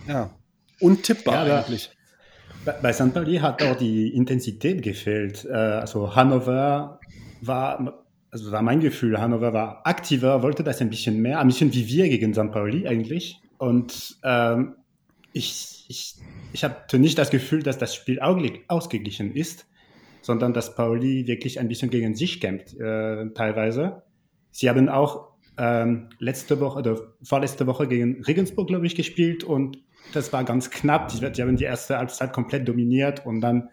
ja, untippbar Ja, eigentlich. Bei, bei St. Pauli hat auch die Intensität gefehlt. Äh, also Hannover war, also war mein Gefühl, Hannover war aktiver, wollte das ein bisschen mehr, ein bisschen wie wir gegen St. Pauli eigentlich. Und ähm, ich, ich, ich hatte nicht das Gefühl, dass das Spiel ausge- ausgeglichen ist, sondern dass Pauli wirklich ein bisschen gegen sich kämpft, äh, teilweise. Sie haben auch ähm, letzte Woche oder vorletzte Woche gegen Regensburg, glaube ich, gespielt und das war ganz knapp. Die haben die erste Halbzeit komplett dominiert und dann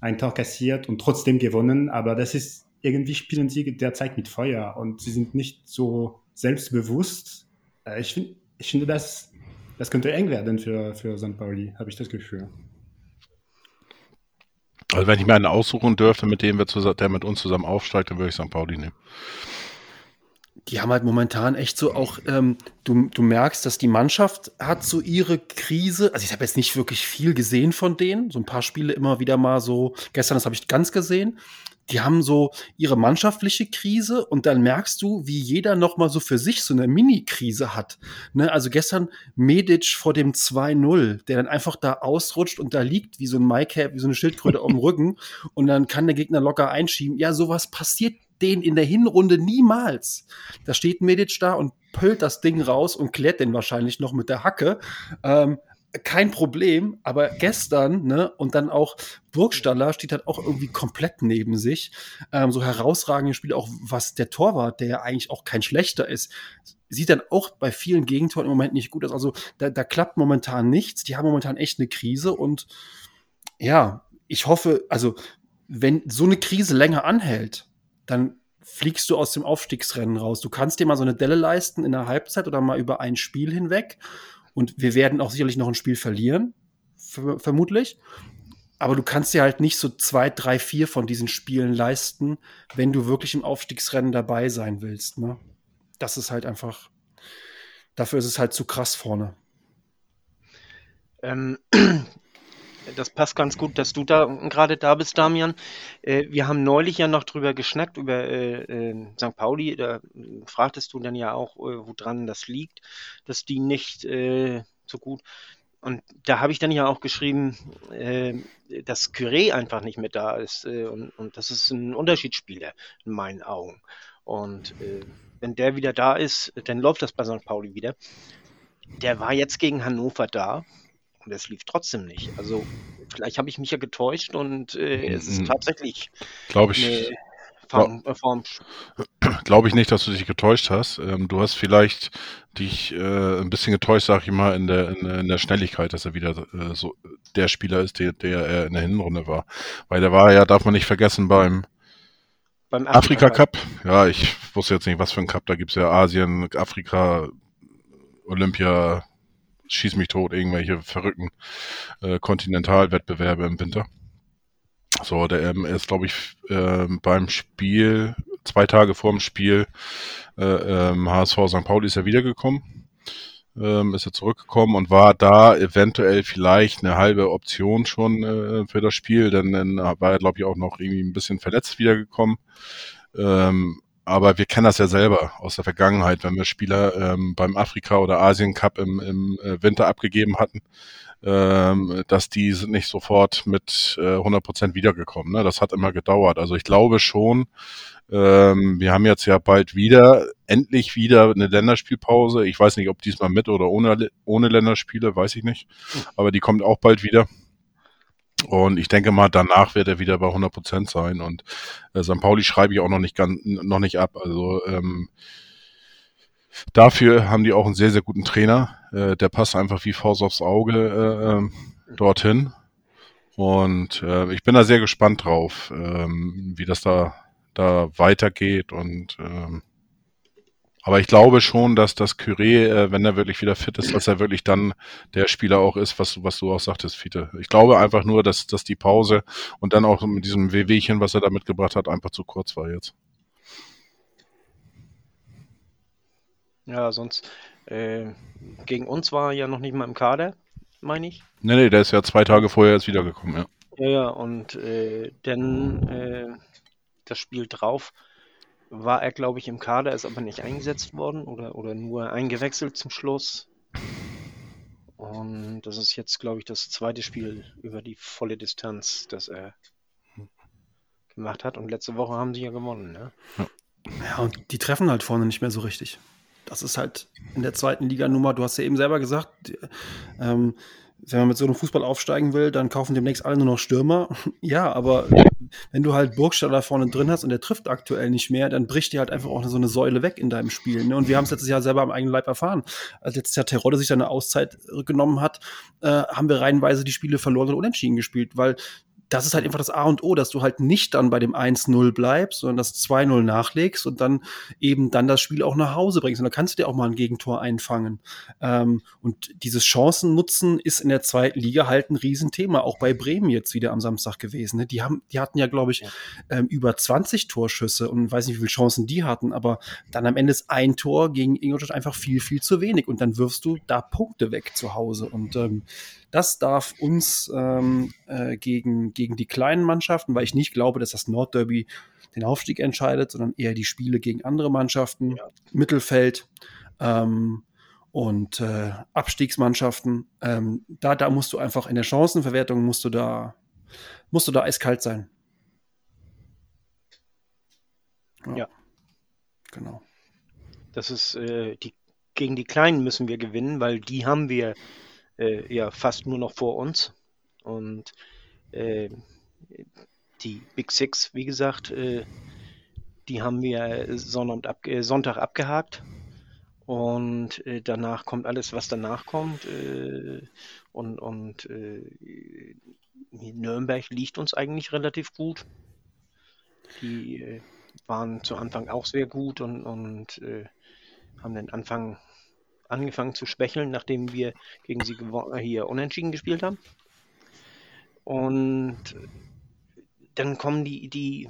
ein Tor kassiert und trotzdem gewonnen. Aber das ist, irgendwie spielen sie derzeit mit Feuer und sie sind nicht so selbstbewusst. Äh, ich, find, ich finde, das, das könnte eng werden für, für St. Pauli, habe ich das Gefühl. Also wenn ich mir einen aussuchen dürfte, mit dem wir zusammen, der mit uns zusammen aufsteigt, dann würde ich St. Pauli nehmen. die haben halt momentan echt so auch, ähm, du, du merkst, dass die Mannschaft hat so ihre Krise. Also ich habe jetzt nicht wirklich viel gesehen von denen. So ein paar Spiele immer wieder mal so. Gestern, das habe ich ganz gesehen. Die haben so ihre mannschaftliche Krise und dann merkst du, wie jeder noch mal so für sich so eine Mini-Krise hat. Ne? Also gestern Medic vor dem 2-0, der dann einfach da ausrutscht und da liegt wie so ein Maicap, wie so eine Schildkröte (laughs) auf dem Rücken und dann kann der Gegner locker einschieben. Ja, sowas passiert denen in der Hinrunde niemals. Da steht Medic da und pölt das Ding raus und klärt den wahrscheinlich noch mit der Hacke. Ähm, kein Problem, aber gestern, ne, und dann auch Burgstaller steht halt auch irgendwie komplett neben sich. Ähm, so herausragende Spiele, auch was der Torwart, der ja eigentlich auch kein schlechter ist, sieht dann auch bei vielen Gegentoren im Moment nicht gut aus. Also da, da klappt momentan nichts. Die haben momentan echt eine Krise und ja, ich hoffe, also wenn so eine Krise länger anhält, dann fliegst du aus dem Aufstiegsrennen raus. Du kannst dir mal so eine Delle leisten in der Halbzeit oder mal über ein Spiel hinweg. Und wir werden auch sicherlich noch ein Spiel verlieren, ver vermutlich. Aber du kannst dir halt nicht so zwei, drei, vier von diesen Spielen leisten, wenn du wirklich im Aufstiegsrennen dabei sein willst. Ne? Das ist halt einfach, dafür ist es halt zu krass vorne. Ähm, (clears throat) das passt ganz gut, dass du da gerade da bist, Damian. Äh, wir haben neulich ja noch drüber geschnackt, über äh, äh, St. Pauli. Da fragtest du dann ja auch, äh, woran das liegt, dass die nicht äh, so gut. Und da habe ich dann ja auch geschrieben, äh, dass Curé einfach nicht mehr da ist. Und, und das ist ein Unterschiedsspieler in meinen Augen. Und wenn der wieder da ist, dann läuft das bei St. Pauli wieder. der war jetzt gegen Hannover da und es lief trotzdem nicht. Also vielleicht habe ich mich ja getäuscht und äh, es ist Mhm. tatsächlich Glaube ich, Form, äh, Form (clears throat) glaube ich nicht, dass du dich getäuscht hast. Ähm, du hast vielleicht dich äh, ein bisschen getäuscht, sag ich mal, in der, in, in der Schnelligkeit, dass er wieder äh, so der Spieler ist, der, der er in der Hinrunde war. Weil der war ja, darf man nicht vergessen, beim beim Afrika Cup. Ja, ich wusste jetzt nicht, was für ein Cup. Da gibt's ja Asien, Afrika, Olympia, schieß mich tot, irgendwelche verrückten äh, Kontinentalwettbewerbe im Winter. So, der ähm, ist, glaube ich, ähm, beim Spiel, zwei Tage vor dem Spiel, äh, ähm, HSV St. Pauli ist er wiedergekommen. Ähm, ist er zurückgekommen und war da eventuell vielleicht eine halbe Option schon äh, für das Spiel, denn dann war er, glaube ich, auch noch irgendwie ein bisschen verletzt wiedergekommen. Ähm, aber wir kennen das ja selber aus der Vergangenheit, wenn wir Spieler ähm, beim Afrika- oder Asien Cup im, im äh, Winter abgegeben hatten, ähm, dass die sind nicht sofort mit äh, 100% wiedergekommen. Ne? Das hat immer gedauert. Also ich glaube schon, ähm, wir haben jetzt ja bald wieder, endlich wieder eine Länderspielpause. Ich weiß nicht, ob diesmal mit oder ohne, ohne Länderspiele, weiß ich nicht. Aber die kommt auch bald wieder. Und ich denke mal, danach wird er wieder bei 100% sein. Und äh, St. Pauli schreibe ich auch noch nicht, ganz, noch nicht ab. Also ähm, dafür haben die auch einen sehr, sehr guten Trainer. Äh, der passt einfach wie Faust aufs Auge äh, ähm, dorthin. Und äh, ich bin da sehr gespannt drauf, ähm, wie das da, da weitergeht. Und ähm, aber ich glaube schon, dass das Curé, äh, wenn er wirklich wieder fit ist, dass er wirklich dann der Spieler auch ist, was, du- was du auch sagtest, Fiete. Ich glaube einfach nur, dass, dass die Pause und dann auch mit diesem Wehwehchen, was er da mitgebracht hat, einfach zu kurz war jetzt. Ja, sonst äh, gegen uns war er ja noch nicht mal im Kader, meine ich. Nee, nee, der ist ja zwei Tage vorher jetzt wiedergekommen, ja. Ja, ja, und äh, dann äh, das Spiel drauf war er, glaube ich, im Kader, ist aber nicht eingesetzt worden oder, oder nur eingewechselt zum Schluss. Und das ist jetzt, glaube ich, das zweite Spiel über die volle Distanz, das er gemacht hat. Und letzte Woche haben sie ja gewonnen, ne? Ja, und die treffen halt vorne nicht mehr so richtig. Das ist halt in der zweiten Liga Nummer, du hast ja eben selber gesagt, ähm, wenn man mit so einem Fußball aufsteigen will, dann kaufen demnächst alle nur noch Stürmer. (laughs) Ja, aber wenn du halt Burgstaller vorne drin hast und der trifft aktuell nicht mehr, dann bricht dir halt einfach auch so eine Säule weg in deinem Spiel. Ne? Und wir haben es letztes Jahr selber am eigenen Leib erfahren. Als letztes Jahr Terodde sich seine Auszeit genommen hat, äh, haben wir reihenweise die Spiele verloren und unentschieden gespielt, weil das ist halt einfach das A und O, dass du halt nicht dann bei dem 1-0 bleibst, sondern das 2-0 nachlegst und dann eben dann das Spiel auch nach Hause bringst. Und dann kannst du dir auch mal ein Gegentor einfangen. Ähm, und dieses Chancennutzen ist in der zweiten Liga halt ein Riesenthema, auch bei Bremen jetzt wieder am Samstag gewesen. Ne? Die, haben, die hatten ja, glaube ich, Ja. ähm, über 20 Torschüsse und weiß nicht, wie viele Chancen die hatten, aber dann am Ende ist ein Tor gegen Ingolstadt einfach viel, viel zu wenig und dann wirfst du da Punkte weg zu Hause. Und ähm, das darf uns ähm, äh, gegen, gegen die kleinen Mannschaften, weil ich nicht glaube, dass das Nordderby den Aufstieg entscheidet, sondern eher die Spiele gegen andere Mannschaften, Ja. Mittelfeld ähm, und äh, Abstiegsmannschaften. Ähm, da, da musst du einfach in der Chancenverwertung musst du da, musst du da eiskalt sein. Ja. Genau. Das ist äh, die gegen die Kleinen müssen wir gewinnen, weil die haben wir äh, ja fast nur noch vor uns. Und die Big Six, wie gesagt, äh, die haben wir Sonntag, ab, äh, Sonntag abgehakt. Und äh, danach kommt alles, was danach kommt. Äh, und und äh, Nürnberg liegt uns eigentlich relativ gut. Die äh, waren zu Anfang auch sehr gut und, und äh, haben den Anfang angefangen zu schwächeln, nachdem wir gegen sie äh, hier unentschieden gespielt haben. Und dann kommen die, die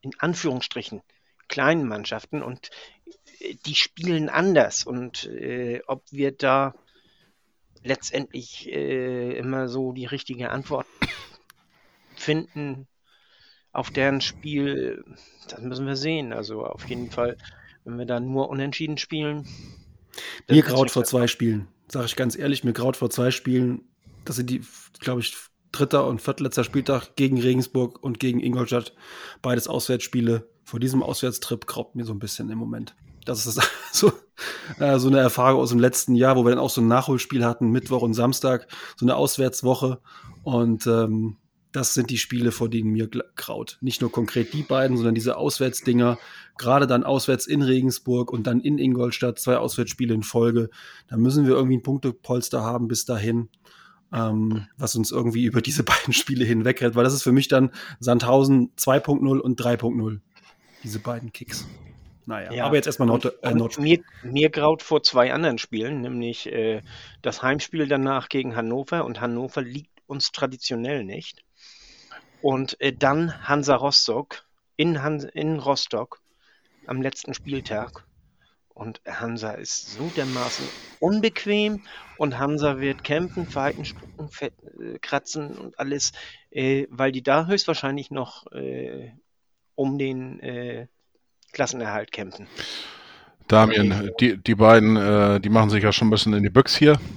in Anführungsstrichen kleinen Mannschaften und äh, die spielen anders. Und äh, ob wir da letztendlich äh, immer so die richtige Antwort finden auf deren Spiel, das müssen wir sehen. Also auf jeden Fall, wenn wir da nur unentschieden spielen. Mir graut vor zwei Spielen, sage ich ganz ehrlich, mir graut vor zwei Spielen, das sind die, glaube ich, dritter und viertletzter Spieltag gegen Regensburg und gegen Ingolstadt. Beides Auswärtsspiele. Vor diesem Auswärtstrip graut mir so ein bisschen im Moment. Das ist (laughs) so, äh, so eine Erfahrung aus dem letzten Jahr, wo wir dann auch so ein Nachholspiel hatten, Mittwoch und Samstag, so eine Auswärtswoche. Und ähm, das sind die Spiele, vor denen mir graut. Nicht nur konkret die beiden, sondern diese Auswärtsdinger, gerade dann auswärts in Regensburg und dann in Ingolstadt, zwei Auswärtsspiele in Folge. Da müssen wir irgendwie ein Punktepolster haben bis dahin, ähm, was uns irgendwie über diese (laughs) beiden Spiele hinwegrettet, weil das ist für mich dann Sandhausen 2.0 und 3.0. Diese beiden Kicks. Naja, ja. aber jetzt erstmal Nord, äh, Nord mir, mir graut vor zwei anderen Spielen, nämlich äh, das Heimspiel danach gegen Hannover und Hannover liegt uns traditionell nicht. Und äh, dann Hansa Rostock in, Han in Rostock am letzten Spieltag. Und Hansa ist so dermaßen unbequem und Hansa wird kämpfen, fighten, spucken, fett, äh, kratzen und alles, äh, weil die da höchstwahrscheinlich noch äh, um den äh, Klassenerhalt kämpfen. Damien, die, die beiden, äh, die machen sich ja schon ein bisschen in die Büchse hier. (laughs)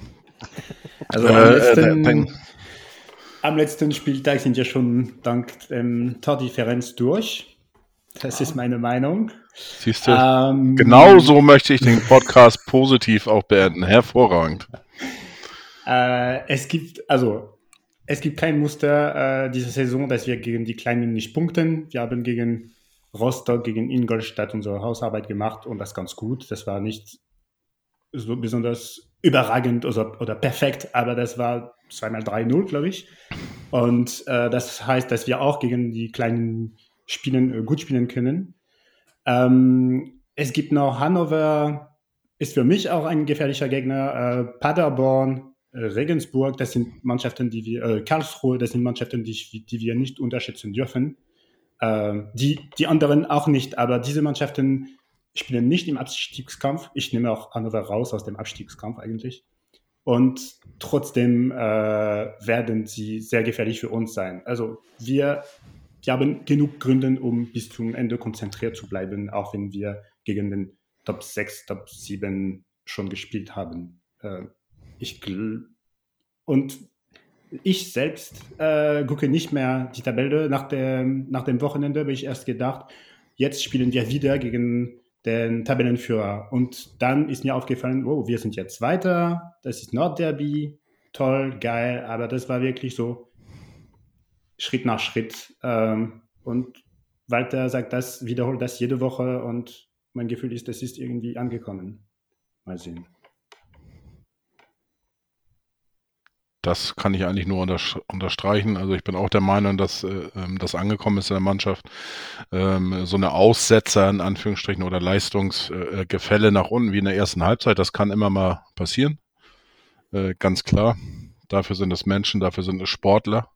Also am letzten, am letzten Spieltag sind wir schon dank ähm, Tordifferenz durch. Das ist meine Meinung. Siehst du? Ähm, genau so möchte ich den Podcast positiv auch beenden. Hervorragend. Äh, es gibt, also, es gibt kein Muster äh, diese Saison, dass wir gegen die Kleinen nicht punkten. Wir haben gegen Rostock, gegen Ingolstadt unsere Hausarbeit gemacht und das ganz gut. Das war nicht so besonders überragend oder, oder perfekt, aber das war zweimal 3-0, glaube ich. Und äh, das heißt, dass wir auch gegen die kleinen Spielen äh, gut spielen können. Ähm, es gibt noch Hannover, ist für mich auch ein gefährlicher Gegner. Äh, Paderborn, äh, Regensburg, das sind Mannschaften, die wir, äh, Karlsruhe, das sind Mannschaften, die, die wir nicht unterschätzen dürfen. Äh, die, die anderen auch nicht, aber diese Mannschaften spielen nicht im Abstiegskampf. Ich nehme auch Hannover raus aus dem Abstiegskampf eigentlich. Und trotzdem äh, werden sie sehr gefährlich für uns sein. Also wir, wir haben genug Gründe, um bis zum Ende konzentriert zu bleiben, auch wenn wir gegen den Top 6, Top 7 schon gespielt haben. Äh, ich und ich selbst äh, gucke nicht mehr die Tabelle. Nach dem, nach dem Wochenende habe ich erst gedacht, jetzt spielen wir wieder gegen den Tabellenführer. Und dann ist mir aufgefallen, oh, wir sind jetzt weiter, das ist Nordderby, toll, geil, aber das war wirklich so Schritt nach Schritt. Ähm, und Walter sagt das, wiederholt das jede Woche und mein Gefühl ist, das ist irgendwie angekommen. Mal sehen. Das kann ich eigentlich nur unterstreichen. Also ich bin auch der Meinung, dass äh, ähm, das angekommen ist in der Mannschaft. Ähm, so eine Aussetzer in Anführungsstrichen oder Leistungsgefälle äh, nach unten wie in der ersten Halbzeit, das kann immer mal passieren. Äh, ganz klar. Dafür sind es Menschen, dafür sind es Sportler.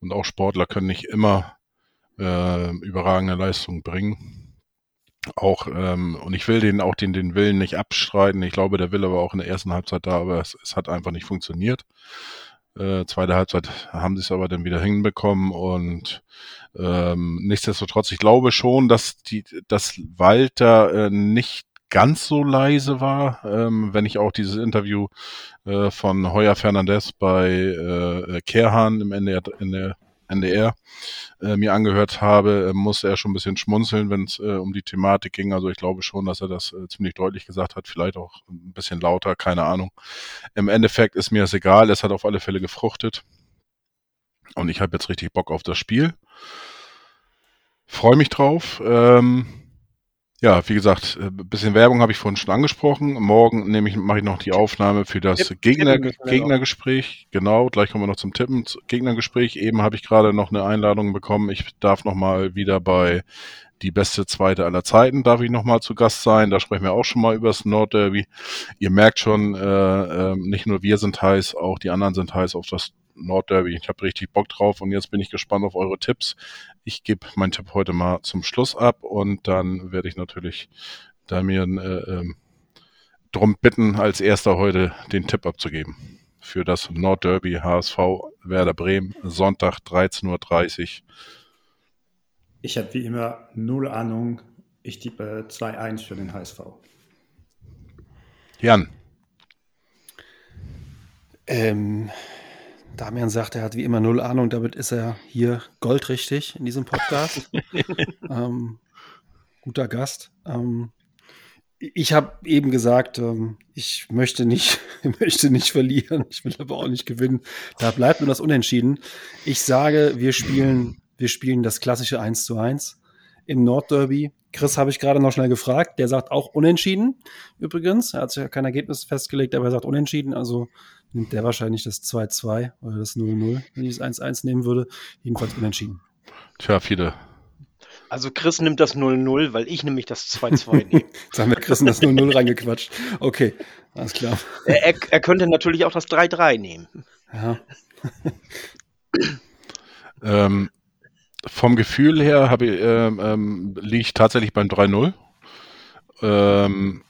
Und auch Sportler können nicht immer äh, überragende Leistungen bringen. Auch, ähm, und ich will den auch den, den Willen nicht abstreiten. Ich glaube, der will aber auch in der ersten Halbzeit da, aber es, es hat einfach nicht funktioniert. Äh, zweite Halbzeit haben sie es aber dann wieder hinbekommen und ähm, nichtsdestotrotz, ich glaube schon, dass die, dass Walter äh, nicht ganz so leise war, ähm, wenn ich auch dieses Interview äh, von Heuer Fernandez bei äh, Kerhan im NDR, in der NDR äh, mir angehört habe, äh, musste er schon ein bisschen schmunzeln, wenn es äh, um die Thematik ging. Also ich glaube schon, dass er das äh, ziemlich deutlich gesagt hat, vielleicht auch ein bisschen lauter, keine Ahnung. Im Endeffekt ist mir das egal, es hat auf alle Fälle gefruchtet. Und ich habe jetzt richtig Bock auf das Spiel. Freue mich drauf. Ähm, ja, wie gesagt, ein äh, bisschen Werbung habe ich vorhin schon angesprochen. Morgen nehme ich, mache ich noch die Aufnahme für das Tipp, Gegner, Gegnergespräch. Genau, gleich kommen wir noch zum Tippen. Gegnergespräch. Eben habe ich gerade noch eine Einladung bekommen. Ich darf nochmal wieder bei die beste zweite aller Zeiten, darf ich nochmal zu Gast sein. Da sprechen wir auch schon mal über das Nordderby. Ihr merkt schon, äh, äh, nicht nur wir sind heiß, auch die anderen sind heiß auf das Nordderby. Ich habe richtig Bock drauf und jetzt bin ich gespannt auf eure Tipps. Ich gebe meinen Tipp heute mal zum Schluss ab und dann werde ich natürlich Damien äh, äh, drum bitten, als erster heute den Tipp abzugeben für das Nordderby HSV Werder Bremen, Sonntag 13.30 Uhr. Ich habe wie immer null Ahnung. Ich tippe 2-1 für den HSV. Jan. Ähm, Damian sagt, er hat wie immer null Ahnung, damit ist er hier goldrichtig in diesem Podcast. (laughs) ähm, guter Gast. Ähm, ich habe eben gesagt, ähm, ich möchte nicht, (laughs) möchte nicht verlieren, ich will aber auch nicht gewinnen. Da bleibt nur das Unentschieden. Ich sage, wir spielen, wir spielen das klassische 1 zu 1 im Nordderby. Chris habe ich gerade noch schnell gefragt, der sagt auch Unentschieden übrigens. Er hat sich ja kein Ergebnis festgelegt, aber er sagt Unentschieden, also nimmt der wahrscheinlich das 2-2 oder das 0-0, wenn ich das 1-1 nehmen würde. Jedenfalls Unentschieden. Tja, viele also Chris nimmt das 0-0, weil ich nämlich das 2-2 (laughs) nehme. Jetzt haben wir Chris in das 0-0 reingequatscht. Okay, alles klar. Er, er, er, könnte natürlich auch das 3-3 nehmen. Ja. (laughs) ähm, vom Gefühl her habe ich, ähm, ähm, liege ich tatsächlich beim 3-0. Ähm,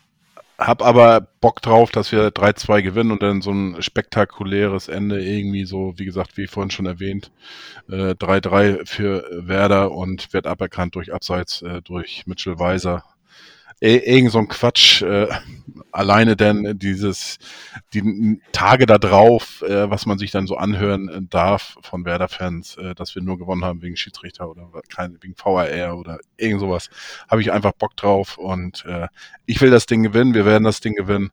hab aber Bock drauf, dass wir 3-2 gewinnen und dann so ein spektakuläres Ende irgendwie so, wie gesagt, wie vorhin schon erwähnt, äh, 3-3 für Werder und wird aberkannt durch Abseits äh, durch Mitchell Weiser irgend so ein Quatsch, äh, alleine denn dieses, die Tage da drauf, äh, was man sich dann so anhören äh, darf von Werder-Fans, äh, dass wir nur gewonnen haben wegen Schiedsrichter oder kein, wegen VAR oder irgend sowas, habe ich einfach Bock drauf und äh, ich will das Ding gewinnen, wir werden das Ding gewinnen.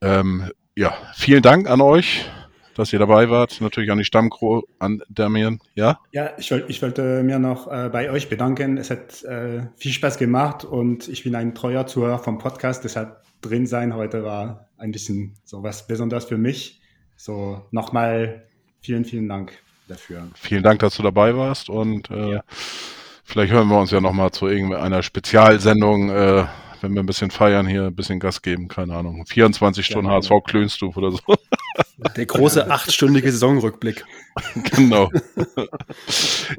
Ähm, ja, vielen Dank an euch dass ihr dabei wart. Natürlich an die Stammcrew, an Damien. Ja? Ja, ich, wollt, ich wollte mir noch äh, bei euch bedanken. Es hat äh, viel Spaß gemacht und ich bin ein treuer Zuhörer vom Podcast. Deshalb drin sein heute war ein bisschen so was Besonderes für mich. So nochmal vielen, vielen Dank dafür. Vielen Dank, dass du dabei warst und äh, ja. vielleicht hören wir uns ja nochmal zu irgendeiner Spezialsendung. Äh, wenn wir ein bisschen feiern hier, ein bisschen Gas geben, keine Ahnung. 24 Stunden ja, HSV Klönstuf oder so. (laughs) Der große achtstündige Saisonrückblick. (laughs) genau.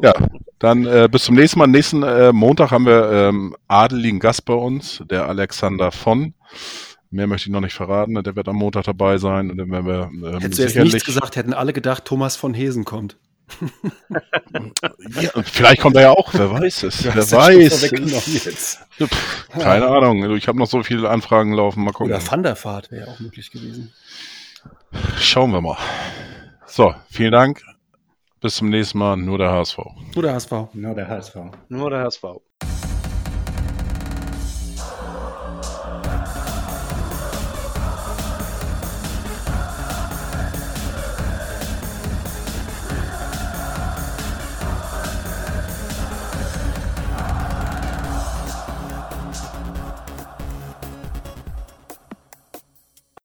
ja, dann äh, bis zum nächsten Mal. Nächsten äh, Montag haben wir ähm, adeligen Gast bei uns, der Alexander von. Mehr möchte ich noch nicht verraten. Der wird am Montag dabei sein. Und dann werden wir, ähm, Hättest du jetzt nichts gesagt, hätten alle gedacht, Thomas von Hesen kommt. ja, vielleicht kommt er ja auch, wer weiß es. (laughs) wer weiß. Pff, keine Ahnung. Ich habe noch so viele Anfragen laufen. Mal gucken. Oder Wanderfahrt wäre auch möglich gewesen. Schauen wir mal. So, vielen Dank. Bis zum nächsten Mal. Nur der HSV. Nur der HSV. Nur der HSV. Nur der HSV.